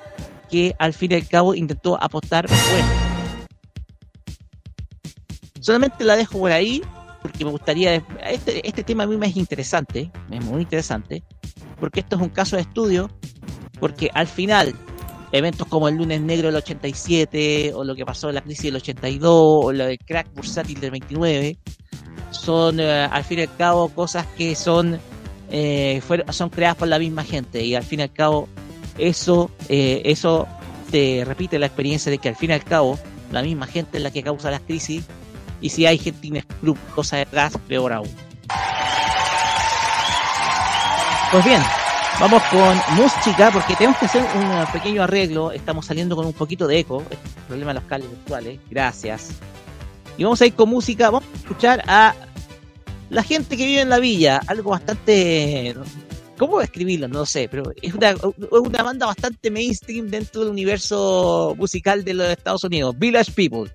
Speaker 3: que al fin y al cabo intentó apostar bueno. Solamente la dejo por ahí porque me gustaría... Este, este tema a mí me es interesante, es muy interesante, porque esto es un caso de estudio, porque al final eventos como el lunes negro del 87 o lo que pasó en la crisis del 82 o lo del crack bursátil del 29 son eh, al fin y al cabo cosas que son eh, fueron, son creadas por la misma gente y al fin y al cabo eso eh, eso te repite la experiencia de que al fin y al cabo la misma gente es la que causa las crisis y si hay gente inescrupulosa detrás peor aún pues bien
Speaker 6: Vamos con música porque tenemos que hacer un pequeño arreglo. Estamos saliendo con un poquito de eco. Este es el problema de los cables virtuales. Gracias. Y vamos a ir con música. Vamos a escuchar a la gente que vive en la villa. Algo bastante. ¿Cómo describirlo? No sé, pero es una, es una banda bastante mainstream dentro del universo musical de los Estados Unidos. Village People.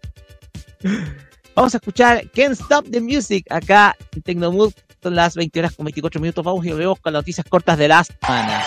Speaker 6: Vamos a escuchar Can't Stop the Music acá en Tecnomood. Son las 20 horas con 24 minutos. Vamos y volvemos con las noticias cortas de la semana.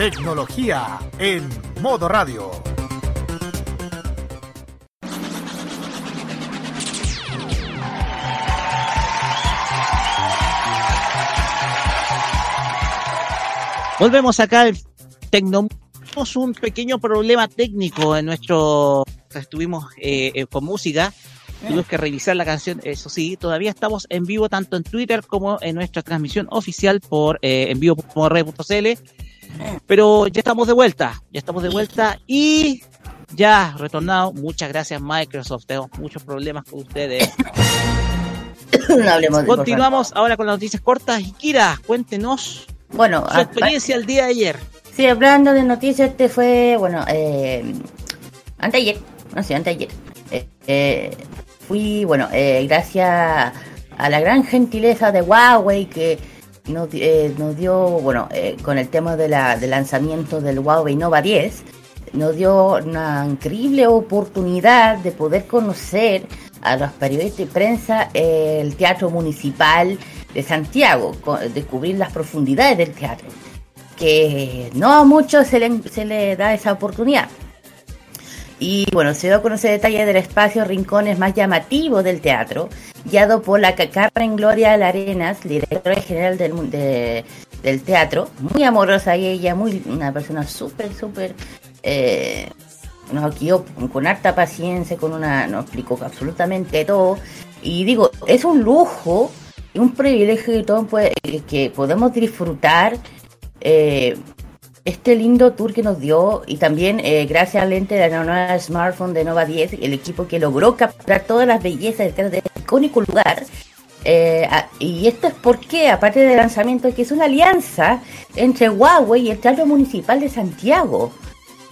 Speaker 2: Tecnología en modo radio.
Speaker 6: Volvemos acá al Tecno. Tuvimos un pequeño problema técnico en nuestro. Estuvimos eh, eh, con música. Tuvimos que revisar la canción. Eso sí, todavía estamos en vivo tanto en Twitter como en nuestra transmisión oficial por eh, en. Pero ya estamos de vuelta. Ya estamos de vuelta y ya retornado. Muchas gracias, Microsoft. Tenemos muchos problemas con ustedes.
Speaker 4: no hablemos de
Speaker 6: Continuamos ahora con las noticias cortas. Y Kira, cuéntenos.
Speaker 4: Bueno,
Speaker 6: su experiencia el día de ayer.
Speaker 4: Sí, hablando de noticias, este fue, bueno, eh, anteayer, no sé, anteayer. Eh, eh, fui, bueno, eh, gracias a la gran gentileza de Huawei que eh, nos dio, bueno, eh, con el tema de la, del lanzamiento del Huawei Nova 10, nos dio una increíble oportunidad de poder conocer a los periodistas de prensa eh, el Teatro Municipal de Santiago, co- descubrir las profundidades del teatro que no a muchos se le da esa oportunidad. Y bueno, se dio a conocer detalles del espacio rincones más llamativos del teatro, guiado por la ca- Carmen Gloria Larenas, directora general del, de- del teatro. Muy amorosa y ella, muy una persona súper, súper... eh, nos guió con harta paciencia, con una, nos explicó absolutamente todo. Y digo, es un lujo y un privilegio que todos puede- que podemos disfrutar eh, este lindo tour que nos dio y también eh, gracias al lente de la nueva smartphone de Nova 10, el equipo que logró capturar todas las bellezas detrás de este icónico lugar. Eh, y esto es porque, aparte del lanzamiento, que es una alianza entre Huawei y el Teatro Municipal de Santiago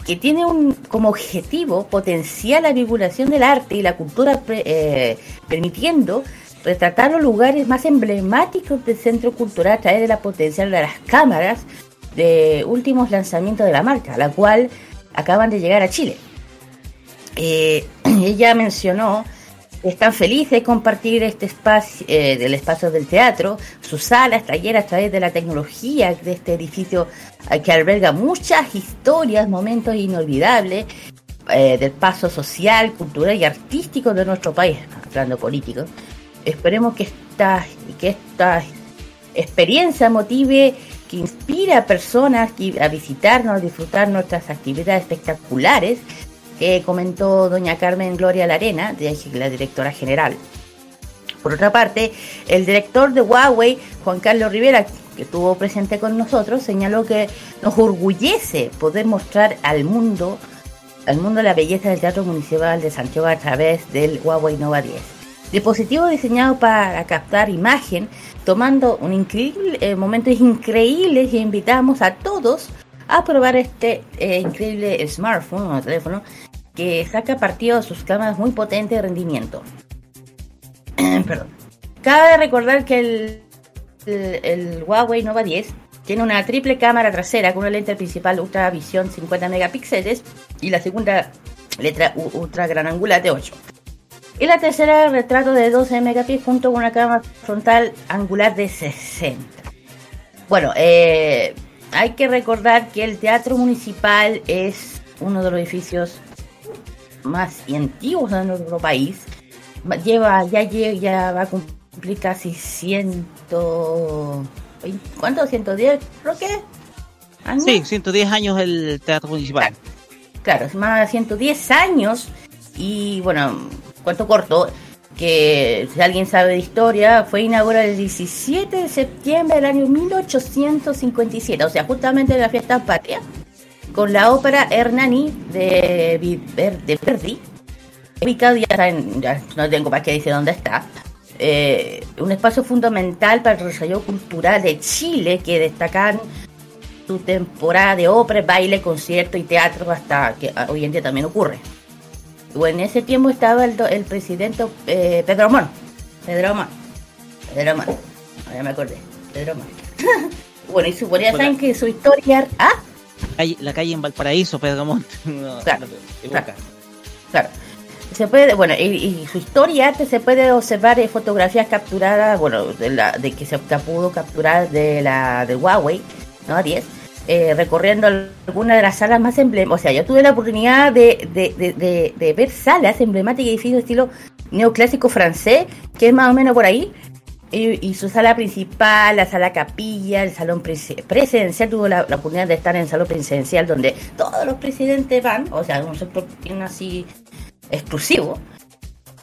Speaker 4: que tiene un, como objetivo potenciar la vinculación del arte y la cultura, eh, permitiendo retratar los lugares más emblemáticos del centro cultural a través de la potencial de las cámaras de últimos lanzamientos de la marca, la cual acaban de llegar a Chile. Eh, ella mencionó que están felices de compartir este espacio eh, del espacio del teatro, sus salas, talleres a través de la tecnología de este edificio eh, que alberga muchas historias, momentos inolvidables eh, del paso social, cultural y artístico de nuestro país, hablando político. Esperemos que esta, que esta experiencia motive, que inspire a personas a visitarnos, a disfrutar nuestras actividades espectaculares, que comentó doña Carmen Gloria Larena, la directora general. Por otra parte, el director de Huawei, Juan Carlos Rivera, que estuvo presente con nosotros, señaló que nos orgullece poder mostrar al mundo, al mundo la belleza del Teatro Municipal de Santiago a través del Huawei Nova 10. Dispositivo diseñado para captar imagen, tomando un increíble, eh, momentos increíbles y invitamos a todos a probar este eh, increíble smartphone o teléfono que saca partido de sus cámaras muy potentes de rendimiento. Perdón. Cabe recordar que el, Huawei Nova 10 tiene una triple cámara trasera con una lente principal ultra visión 50 megapíxeles y la segunda letra ultra gran angular de 8. Y la tercera retrato de 12 megapíxeles junto con una cámara frontal angular de 60. Bueno, eh, hay que recordar que el Teatro Municipal es uno de los edificios más antiguos de nuestro país. Va- Lleva, ya, ya va a cumplir casi ciento... ¿Cuánto? ¿110, Roque? ¿Años?
Speaker 3: Sí, 110 años el Teatro Municipal.
Speaker 4: Claro, es más de 110 años y bueno, cuento corto, que si alguien sabe de historia, fue inaugurado el 17 de septiembre del año 1857, o sea, justamente en la fiesta patria, con la ópera Hernani de, de Verdi, ubicado ya en, ya no tengo más que decir dónde está, eh, un espacio fundamental para el desarrollo cultural de Chile que destacan su temporada de ópera, baile, concierto y teatro hasta que hoy en día también ocurre. Bueno, en ese tiempo estaba el, do- el presidente eh, Pedro Mon. Pedro Mon. Pedro Mon. Ya me acordé. Pedro Mon. bueno, y su, bueno, ya saben que su historia... Ah,
Speaker 3: Calle- la calle en Valparaíso, Pedro Montt. No,
Speaker 4: Claro,
Speaker 3: no.
Speaker 4: Claro. Se puede, bueno, y, y su historia arte se puede observar en fotografías capturadas, bueno, de, la, de que se pudo capturar de la de Huawei, ¿no? 10, eh, recorriendo algunas de las salas más emblemáticas. O sea, yo tuve la oportunidad de, de, de, de- ver salas emblemáticas y edificios estilo neoclásico francés, que es más o menos por ahí. Y, su sala principal, la sala capilla, el salón presidencial, tuvo la, oportunidad de estar en el salón presidencial donde todos los presidentes van, o sea, un sector así exclusivo.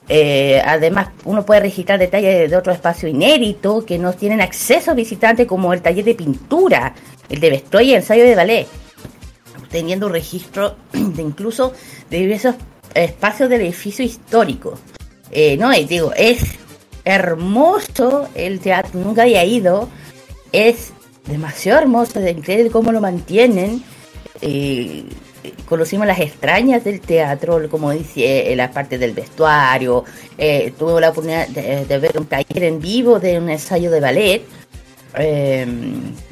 Speaker 4: Eh, además, uno puede registrar detalles de, de otro espacio inédito que no tienen acceso a visitantes, como el taller de pintura, el de vestuario y ensayo de ballet, teniendo un registro de incluso de diversos espacios del edificio histórico. Eh, no, digo, es hermoso el teatro, nunca había ido, es demasiado hermoso, es increíble cómo lo mantienen. Eh, conocimos las extrañas del teatro, como dice, eh, la parte del vestuario, eh, tuve la oportunidad de, ver un taller en vivo de un ensayo de ballet. Eh,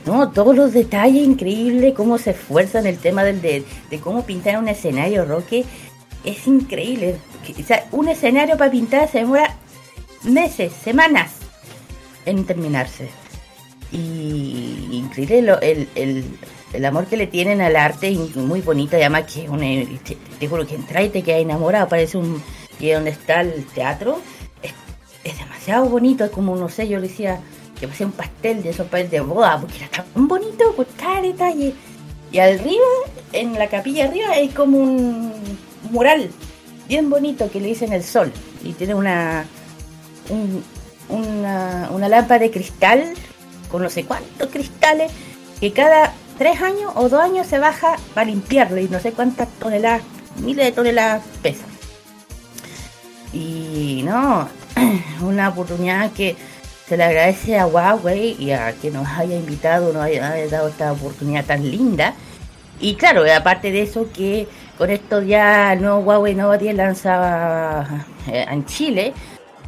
Speaker 4: no, todos los detalles increíbles, cómo se esfuerzan el tema del, de, cómo pintar un escenario, Roque, es increíble. O sea, un escenario para pintar se demora meses, semanas en terminarse. Y increíble lo- el, el amor que le tienen al arte es muy bonito, y además que es un, te, te juro que entra y te quedas enamorado, parece un... Y donde está el teatro, es, es demasiado bonito, es como, no sé, yo le decía que parecía un pastel de esos papeles de boda, porque era tan bonito, con cada detalle. Y arriba, en la capilla arriba, hay como un mural bien bonito que le dicen el sol. Y tiene una, un- una, una lámpara de cristal, con no sé cuántos cristales, que cada tres años o dos años se baja para limpiarlo y no sé cuántas toneladas, miles de toneladas pesa. Y no, una oportunidad que se le agradece a Huawei y a que nos haya invitado, nos haya, dado esta oportunidad tan linda. Y claro, aparte de eso que con esto ya el nuevo Huawei Nova 10 lanzaba eh, en Chile,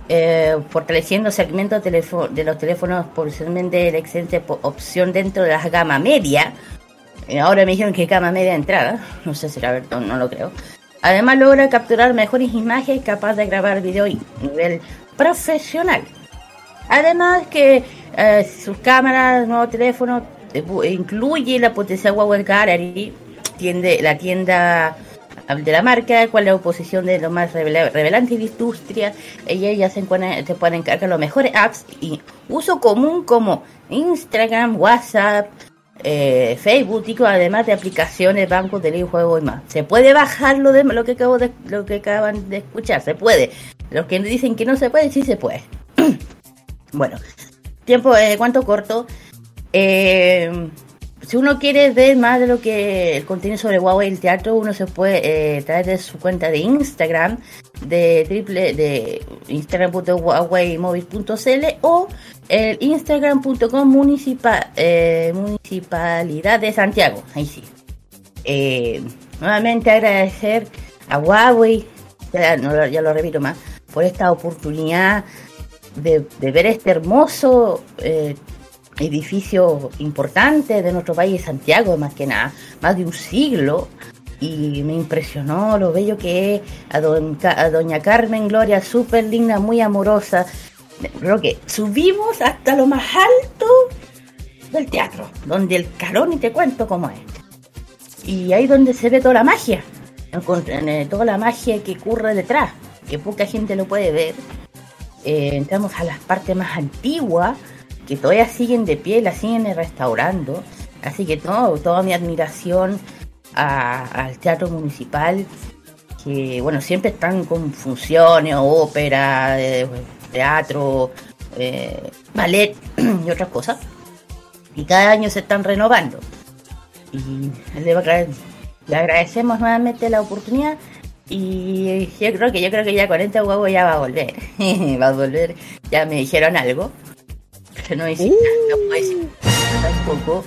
Speaker 4: eh, fortaleciendo segmentos de, los teléfonos posiblemente la excelente opción dentro de la gama media. Eh, ahora me dijeron que gama media entrada, no sé si era verdad, no lo creo. Además logra capturar mejores imágenes capaz de grabar video y nivel profesional. Además que eh, sus cámaras, nuevo teléfono, eh, incluye la potencia Huawei Gallery, tiende, la tienda de la marca, es la oposición de lo más revela- revelante de la industria. Y ellas se, encuentran- se pueden encargar los mejores apps y uso común como Instagram, WhatsApp, eh, Facebook, además de aplicaciones, bancos de juegos y más. Se puede bajar lo de lo que acabo de, lo que acaban de escuchar, se puede. Los que dicen que no se puede, sí se puede. bueno, tiempo eh, cuánto corto. Eh, si uno quiere ver más de lo que el contenido sobre Huawei y el teatro, uno se puede eh, traer de su cuenta de Instagram, de triple de instagram.huaweimóvil.cl o el instagram.com municipal, eh, municipalidad de Santiago. Ahí sí. Eh, nuevamente agradecer a Huawei, ya, no, ya lo repito más, por esta oportunidad de, de ver este hermoso eh, edificio importante de nuestro país, Santiago, más que nada, más de un siglo. Y me impresionó lo bello que es a, don doña Carmen Gloria, súper linda, muy amorosa. Creo que subimos hasta lo más alto del teatro, donde el carón y te cuento cómo es. Y ahí donde se ve toda la magia, eh, toda la magia que ocurre detrás, que poca gente lo puede ver. Eh, entramos a las partes más antiguas, que todavía siguen de pie, las siguen restaurando. Así que todo, toda mi admiración a- al teatro municipal, que bueno, siempre están con funciones, ópera, eh, teatro, eh, ballet y otras cosas. Y cada año se están renovando. Y le agradecemos nuevamente la oportunidad. Y yo creo que yo creo que ya 40 huevos ya va a volver. va a volver. Ya me dijeron algo. Que no hice no puedo decir tampoco.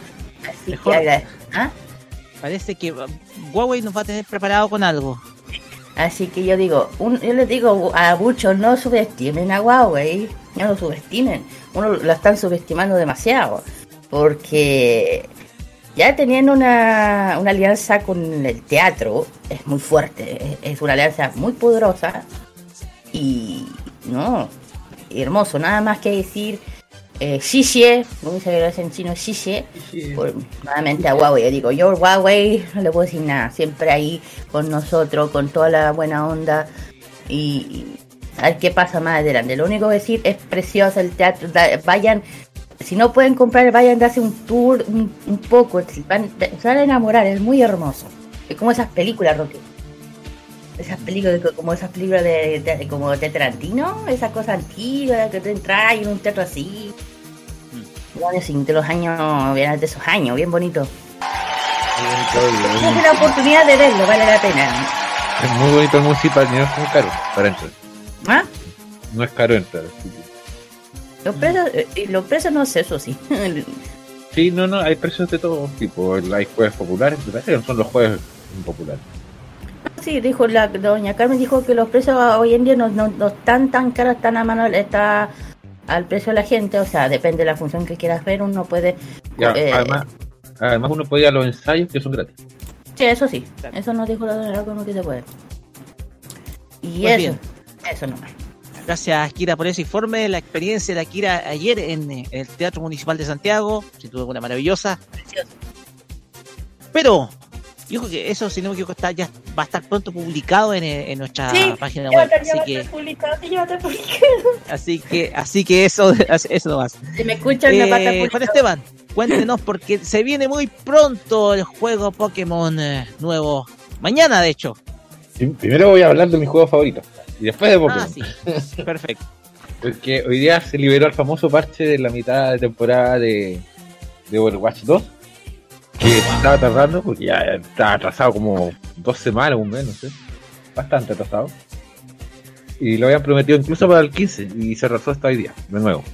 Speaker 4: Así
Speaker 3: Mejor.
Speaker 4: que ¿Ah?
Speaker 3: Parece que uh, Huawei nos va a tener preparado con algo.
Speaker 4: Así que yo digo, un- yo les digo a muchos, no subestimen a Huawei, no lo subestimen, uno lo están subestimando demasiado, porque ya teniendo una, una alianza con el teatro, es muy fuerte, es, es una alianza muy poderosa, y no, hermoso, nada más que decir, eh, xixie, como hace en chino, xixie, por, nuevamente a Huawei. Yo digo, yo Huawei no le puedo decir nada, siempre ahí con nosotros, con toda la buena onda y, y a ver qué pasa más adelante. Lo único que decir es precioso el teatro, da- vayan, si no pueden comprar, vayan, darse un tour un, un poco, se van, se van a enamorar, es muy hermoso. Es como esas películas, Roque. Esas películas, de- como esas películas de, de- como de Tarantino, esas cosas antiguas que te entras en un teatro así. De años, de los años, de esos años, bien bonito. Tienes la oportunidad de verlo, vale la pena.
Speaker 5: Es muy bonito el municipal, no es muy caro para entrar.
Speaker 4: ¿Ah?
Speaker 5: No es caro entrar. así que-
Speaker 4: Los precios, eh, los precios no sé, eso sí.
Speaker 5: Sí, no, no, hay precios de todo tipo. Hay jueves populares, son los jueves populares.
Speaker 4: Sí, dijo la doña Carmen dijo que los precios hoy en día no, no, no están tan caros, están a mano, está al precio de la gente, o sea, depende de la función que quieras ver, uno puede...
Speaker 5: Ya,
Speaker 4: eh,
Speaker 5: además, además uno puede ir a los ensayos que son gratis.
Speaker 4: Sí, eso sí, eso nos dijo la doña Carmen que se puede. Y
Speaker 3: Pues
Speaker 4: eso,
Speaker 3: bien.
Speaker 4: eso nomás.
Speaker 3: Gracias, Kira, por ese informe. La experiencia de Kira ayer en eh, el Teatro Municipal de Santiago, sin duda alguna maravillosa.
Speaker 4: Precioso.
Speaker 3: Pero, yo creo que eso, si no me equivoco, está, ya va a estar pronto publicado en, eh, en nuestra
Speaker 4: Sí,
Speaker 3: página
Speaker 4: ya va a
Speaker 3: web.
Speaker 4: estar- ya
Speaker 3: Así que,
Speaker 4: estar publicado, sí, ya va a estar publicado.
Speaker 3: así que, así que eso, eso nomás.
Speaker 4: Si me escuchan, me va a estar
Speaker 3: Eh, Juan
Speaker 4: publicado.
Speaker 3: Esteban, cuéntenos porque se viene muy pronto el juego Pokémon eh, nuevo. Mañana, de hecho.
Speaker 5: Prim- Primero voy a hablar de mi juego favorito. Y después de Pokémon.
Speaker 3: Ah, sí. Perfecto.
Speaker 5: Porque hoy día se liberó el famoso parche de la mitad de temporada de, de Overwatch 2. Que estaba tardando porque ya estaba atrasado como dos semanas, un mes, no. Bastante atrasado. Y lo habían prometido incluso para el 15 y se atrasó hasta hoy día, de nuevo.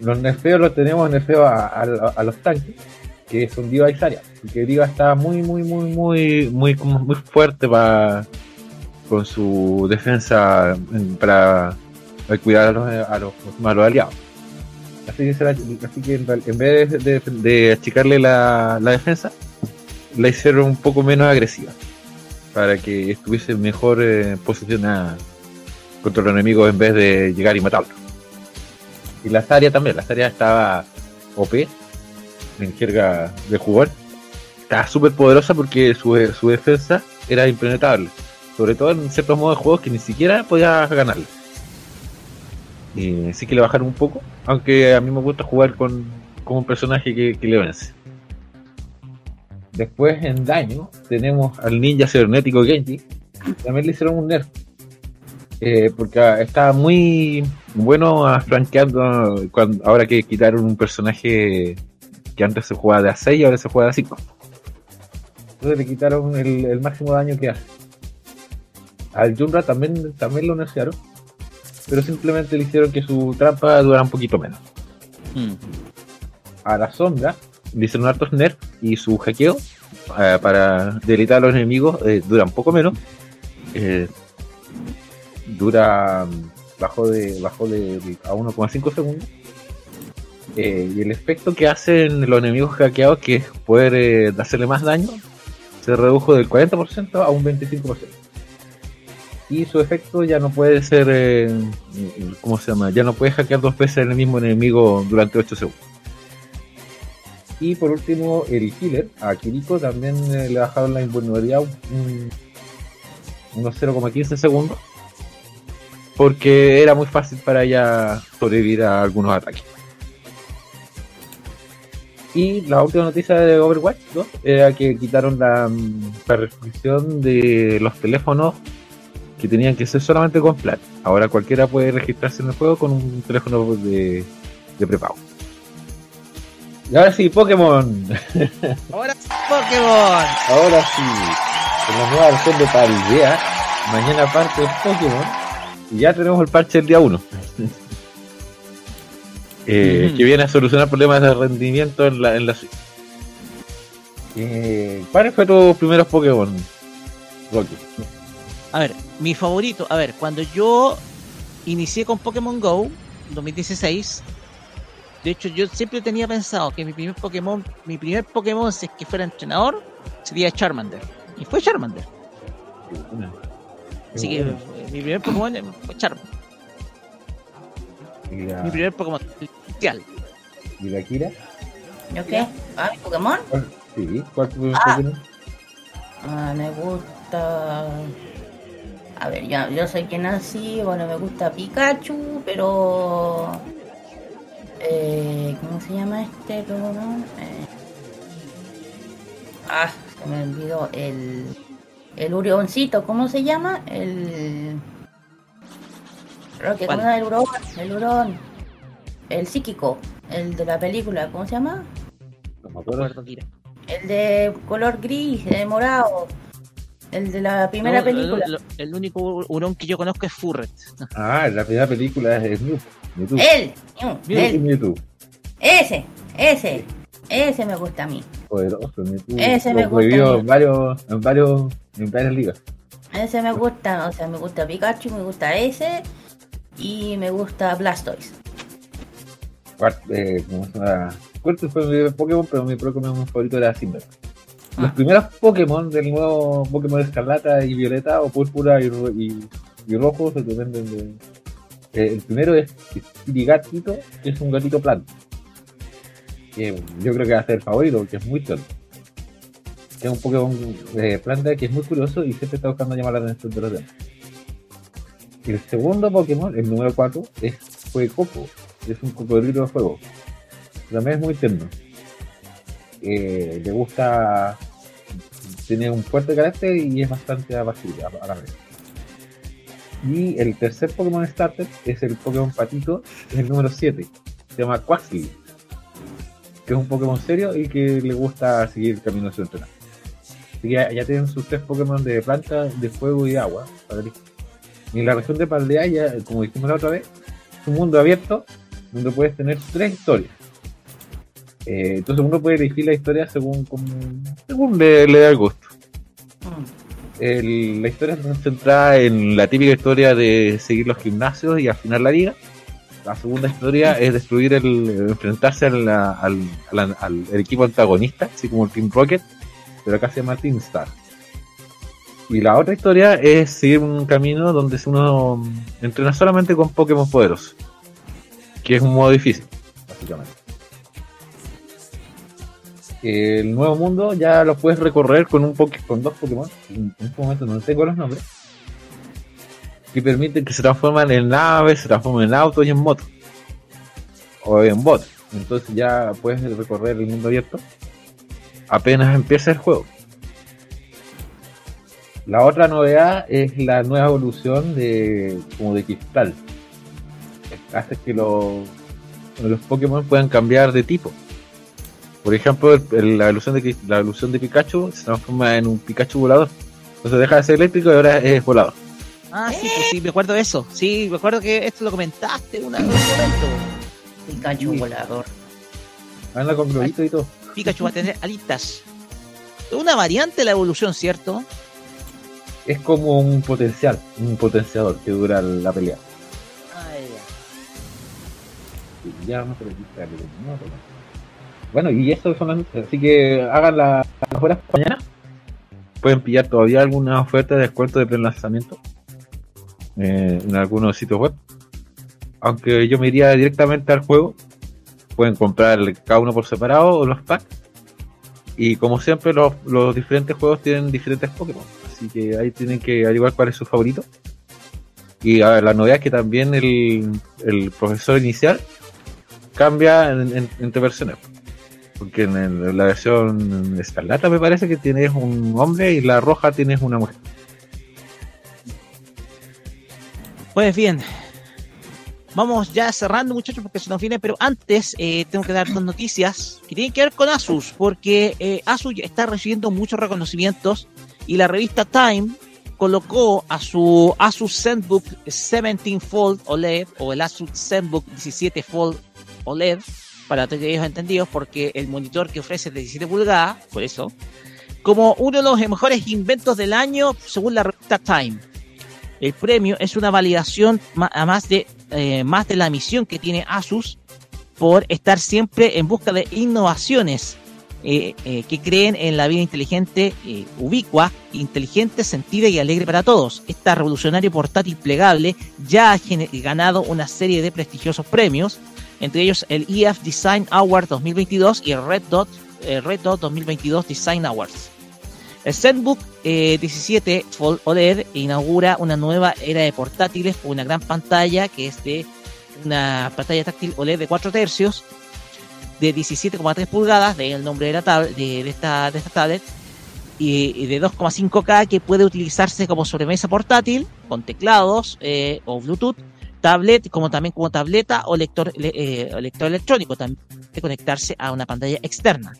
Speaker 5: Los nerfeos los tenemos nerfeos a, a- a los tanques, que son Diva y Zarya. Porque Diva está muy, muy, muy, muy, muy, muy fuerte para con su defensa en- para, para cuidar a los, a los, a los aliados. Así que, en, vez de, achicarle la, la defensa, la hicieron un poco menos agresiva para que estuviese mejor eh, posicionada contra los enemigos en vez de llegar y matarlos. Y la Zarya también, la Zarya estaba OP en jerga de jugador. Estaba súper poderosa porque su, su defensa era impenetrable. Sobre todo en ciertos modos de juegos que ni siquiera podía ganarle. Y sí que le bajaron un poco, aunque a mí me gusta jugar con, con un personaje que, que le vence. Después en daño tenemos al ninja cibernético Genji. También le hicieron un nerf. Eh, porque estaba muy bueno flanqueando cuando, ahora que quitaron un personaje que antes se jugaba de a 6 y ahora se juega de a 5. Entonces le quitaron el, el máximo daño que hace. Al Junra también, también lo nerfearon, pero simplemente le hicieron que su trampa durara un poquito menos.
Speaker 3: Mm.
Speaker 5: A la sombra le hicieron hartos nerfs y su hackeo eh, para delitar a los enemigos eh, dura un poco menos. Eh, dura mm, bajo de bajo de, de- a 1,5 segundos. Eh, y el efecto que hacen los enemigos hackeados, que es poder hacerle más daño, se redujo del 40% a un 25%. Y su efecto ya no puede ser, eh, ¿cómo se llama? Ya no puede hackear dos veces el mismo enemigo durante 8 segundos. Y por último, el healer, a Kiriko también eh, le bajaron la invulnerabilidad un- unos 0,15 segundos. Porque era muy fácil para ella sobrevivir a algunos ataques. Y la última noticia de Overwatch 2 era que quitaron la, mm, la restricción de los teléfonos que tenían que ser solamente con plan. Ahora cualquiera puede registrarse en el juego con un teléfono de, de prepago. Y ahora sí, Pokémon.
Speaker 3: Ahora sí, Pokémon.
Speaker 5: Ahora sí, con la nueva versión de Paldea, mañana parte Pokémon y ya tenemos el parche del día 1. eh. Que viene a solucionar problemas de rendimiento en la, en la Switch. Eh, ¿Cuáles fueron tus primeros Pokémon, Rocky?
Speaker 3: A ver, mi favorito, a ver, cuando yo inicié con Pokémon Go, 2016, de hecho yo siempre tenía pensado que mi primer Pokémon, mi primer Pokémon, si es que fuera entrenador, sería Charmander. Y fue Charmander. Así que eh, mi primer Pokémon fue Charmander.
Speaker 5: ¿Y la,
Speaker 3: Mi primer Pokémon especial.
Speaker 5: y la Kira?
Speaker 4: ¿Yo qué? ¿Ah, mi Pokémon?
Speaker 5: ¿Cuál- Sí, ¿cuál fue el
Speaker 4: Ah.
Speaker 5: Pokémon?
Speaker 4: Ah, me gusta. A ver, ya, yo soy que nací, bueno, me gusta Pikachu, pero. Eh, ¿Cómo se llama este Pokémon? Eh, Ah, se me olvidó el. El Urioncito, ¿cómo se llama? El. Creo que
Speaker 3: ¿Cuál?
Speaker 4: ¿cómo se llama el Urón? El Urón. El psíquico, el de la película, ¿cómo se llama?
Speaker 5: No me acuerdo.
Speaker 4: El de color gris, de morado. El de la primera
Speaker 3: No,
Speaker 4: película.
Speaker 3: lo- lo- el único hurón que yo conozco es Furret.
Speaker 5: Ah, la primera película es Mew. Mewtwo.
Speaker 4: Él, mm,
Speaker 5: Mew-
Speaker 4: él.
Speaker 5: Mewtwo.
Speaker 4: Ese, ese, ese me gusta a mí.
Speaker 5: Poderoso, Mewtwo.
Speaker 4: Ese me gusta
Speaker 5: en varios, en varios, en varias ligas.
Speaker 4: Ese me gusta, o sea, me gusta Pikachu, me gusta ese. Y me gusta Blastoise.
Speaker 5: Cuart- eh, ¿cómo se llama? Cuarto fue mi Pokémon, pero mi Pokémon favorito era Simba. Los
Speaker 4: Ah.
Speaker 5: primeros Pokémon del nuevo Pokémon Escarlata y Violeta, o Púrpura y, y, y Rojo, se dependen de. eh, el primero es Gatito, que es un gatito planta. Que yo creo que va a ser el favorito, porque es muy tonto. es un Pokémon de planta que es muy curioso y siempre está buscando llamar la atención de los demás. El segundo Pokémon, el número 4, es Fuecoco, es un cocodrilo de fuego. También es muy tierno. Eh, le gusta, tiene un fuerte carácter y es bastante apacible a, la vez. Y el tercer Pokémon Starter es el Pokémon Patito, es el número 7. Se llama Quaxly, que es un Pokémon serio y que le gusta seguir el camino de su entrenador. Así que ya, tienen sus tres Pokémon de planta, de fuego y de agua. Y en la región de Paldea, ya, como dijimos la otra vez, es un mundo abierto donde puedes tener tres historias. Eh, entonces uno puede elegir la historia según, como- según le, le da el gusto. El- la historia está centrada en la típica historia de seguir los gimnasios y afinar la liga. La segunda historia es destruir el, enfrentarse al, al, al- al- el equipo antagonista, así como el Team Rocket, pero acá se llama Team Star. Y la otra historia es seguir un camino donde uno entrena solamente con Pokémon poderosos, que es un modo difícil, básicamente. El nuevo mundo ya lo puedes recorrer con un poke- con dos Pokémon, en este momento no tengo los nombres, que permiten que se transforman en naves, se transformen en autos y en motos. O en bots. Entonces ya puedes recorrer el mundo abierto apenas empieza el juego. La otra novedad es la nueva evolución de como de cristal. Hace que los, los Pokémon puedan cambiar de tipo. Por ejemplo, el- el- la, evolución de, Cri- la evolución de Pikachu se transforma en un Pikachu volador. Entonces deja de ser eléctrico y ahora es volador.
Speaker 3: Ah, sí, pues sí, me acuerdo de eso. Sí, me acuerdo que esto lo comentaste una, en un momento.
Speaker 4: Pikachu volador.
Speaker 5: Anda con globito y todo.
Speaker 3: Pikachu va a tener alitas. Es una variante de la evolución, ¿cierto?
Speaker 5: Es como un potencial, un potenciador que dura la pelea. Y ya no te lo quité, pero no, pero- Bueno, y eso son las noticias. Así que hagan la- las horas mañana. Pueden pillar todavía algunas ofertas de descuento de pre-lanzamiento eh, en algunos sitios web. Aunque yo me iría directamente al juego. Pueden comprar cada uno por separado o los packs. Y como siempre, los, los diferentes juegos tienen diferentes Pokémon. Así que ahí tienen que averiguar cuál es su favorito. Y a ver, la novedad es que también el, el profesor inicial cambia en- en- entre versiones. Porque en, la versión escarlata me parece que tienes un hombre y la roja tienes una mujer.
Speaker 3: Pues bien, vamos ya cerrando muchachos porque se nos viene, pero antes eh, tengo que dar dos noticias que tienen que ver con Asus, porque eh, Asus está recibiendo muchos reconocimientos y la revista Time colocó a su Asus ZenBook 17 Fold OLED o el Asus ZenBook 17 Fold OLED, para aquellos entendidos, porque el monitor que ofrece es de 17 pulgadas, por eso, como uno de los mejores inventos del año según la revista Time. El premio es una validación a más de, eh, más de la misión que tiene Asus por estar siempre en busca de innovaciones eh, eh, que creen en la vida inteligente, eh, ubicua, inteligente, sentida y alegre para todos. Esta revolucionario portátil plegable ya ha ganado una serie de prestigiosos premios, entre ellos el EF Design Award 2022 y el Red Dot, eh, Red Dot 2022 Design Awards. El ZenBook eh, 17 Fold OLED inaugura una nueva era de portátiles con una gran pantalla que es de una pantalla táctil OLED de 4 tercios de 17,3 pulgadas, de el nombre de, la de, esta, de esta tablet, y de 2,5K que puede utilizarse como sobremesa portátil con teclados eh, o Bluetooth, tablet, como también como tableta o lector, le- eh, lector electrónico, también de conectarse a una pantalla externa.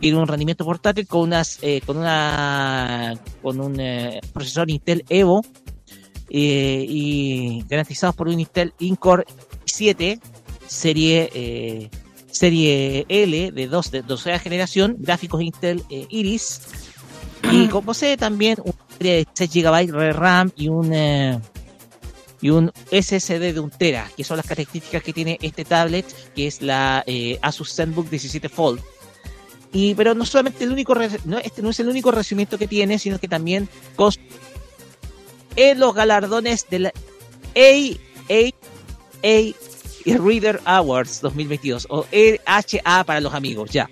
Speaker 3: Tiene un rendimiento portátil con unas eh, con una con un eh, procesador Intel Evo eh, y garantizados por un Intel Incore 7 serie eh, serie L de 2 de 12 generación gráficos Intel Iris y posee también una serie de 6 GB de RAM y un y un SSD de un tera, que son las características que tiene este tablet, que es la eh, Asus ZenBook 17 Fold. Y, pero no solamente el único, no, este no es el único recibimiento que tiene, sino que también cos- en los galardones de la AAA Reader Awards 2022, o HA para los amigos, ya.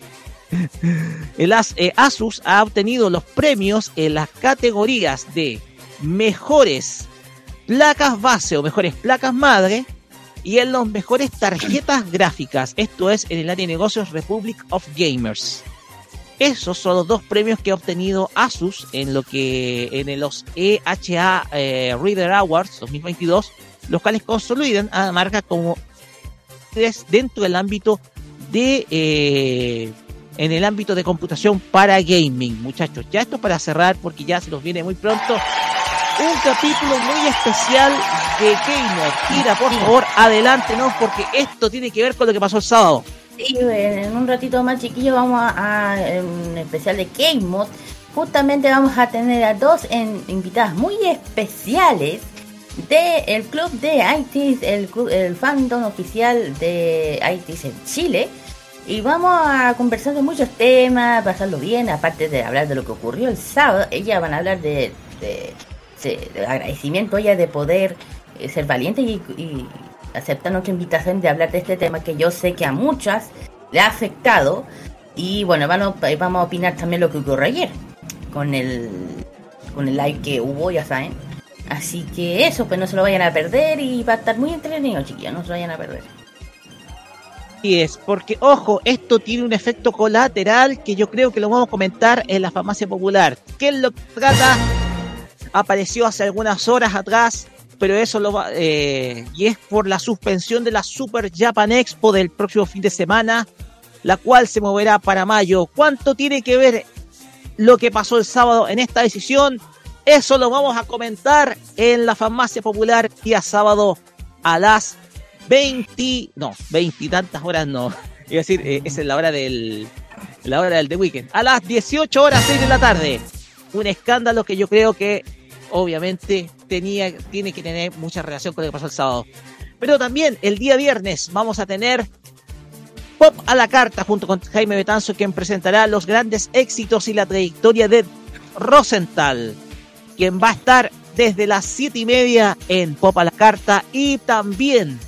Speaker 3: El eh, Asus ha obtenido los premios en las categorías de mejores placas base o mejores placas madre y en los mejores tarjetas gráficas. Esto es en el área de negocios Republic of Gamers. Esos son los dos premios que ha obtenido Asus en lo que en los EHA eh, Reader Awards 2022, los cuales consolidan a la marca como dentro del ámbito de eh, en el ámbito de computación para gaming, muchachos. Ya esto para cerrar porque ya se nos viene muy pronto un capítulo muy especial de Gamer. Kira, por favor, adelántenos porque esto tiene que ver con lo que pasó el sábado.
Speaker 4: Sí, en un ratito más, chiquillos, vamos a, en un especial de Game Mod. Justamente vamos a tener a dos invitadas muy especiales del club de ITs, el, club- el fandom oficial de ITs en Chile. Y vamos a conversar de muchos temas, pasarlo bien, aparte de hablar de lo que ocurrió el sábado. Ellas van a hablar de, de agradecimiento ella de poder eh, ser valiente y, y aceptar nuestra invitación de hablar de este tema que yo sé que a muchas le ha afectado. Y bueno, vamos, vamos a opinar también lo que ocurrió ayer con el, con el live que hubo, ya saben. Así que eso, pues no se lo vayan a perder y va a estar muy entretenido, chiquillos, no se lo vayan a perder.
Speaker 3: Y es porque, ojo, esto tiene un efecto colateral que yo creo que lo vamos a comentar en la farmacia popular. ¿Qué lo que trata? Apareció hace algunas horas atrás, pero eso lo va, eh, y es por la suspensión de la Super Japan Expo del próximo fin de semana, la cual se moverá para mayo. ¿Cuánto tiene que ver lo que pasó el sábado en esta decisión? Eso lo vamos a comentar en la farmacia popular día sábado a las 20, no, 20 y tantas horas no. Iba a decir, eh, esa es la hora del la hora del The Weekend. A las 18 horas 6 de la tarde. Un escándalo que yo creo que obviamente tenía, tiene que tener mucha relación con lo que pasó el sábado. Pero también el día viernes vamos a tener Pop a la carta junto con Jaime Betanzo, quien presentará los grandes éxitos y la trayectoria de Rosenthal, quien va a estar desde las siete y media en Pop a la carta y también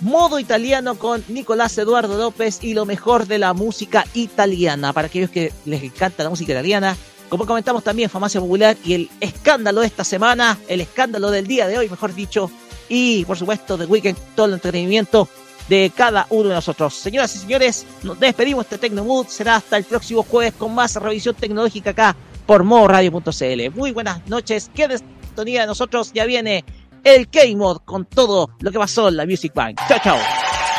Speaker 3: modo italiano con Nicolás Eduardo López y lo mejor de la música italiana para aquellos que les encanta la música italiana. Como comentamos también, Farmacia Popular y el escándalo de esta semana, el escándalo del día de hoy, mejor dicho, y por supuesto de Weekend, todo el entretenimiento de cada uno de nosotros. Señoras y señores, nos despedimos de Tecnomood. Será hasta el próximo jueves con más revisión tecnológica acá por modoradio.cl. Muy buenas noches. En sintonía de nosotros. Ya viene el K-Mod con todo lo que pasó en la Music Bank. Chao, chao.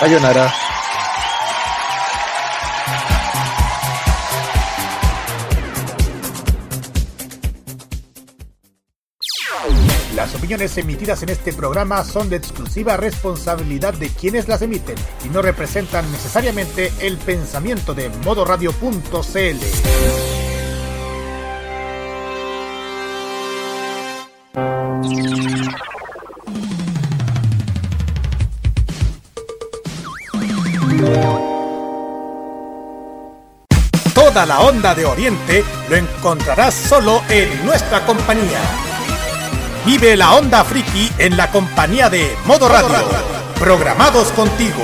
Speaker 5: Sayonara.
Speaker 2: Las opiniones emitidas en este programa son de exclusiva responsabilidad de quienes las emiten y no representan necesariamente el pensamiento de modoradio.cl. Toda la onda de Oriente lo encontrarás solo en nuestra compañía. Vive la onda friki en la compañía de Modo Radio. Programados contigo.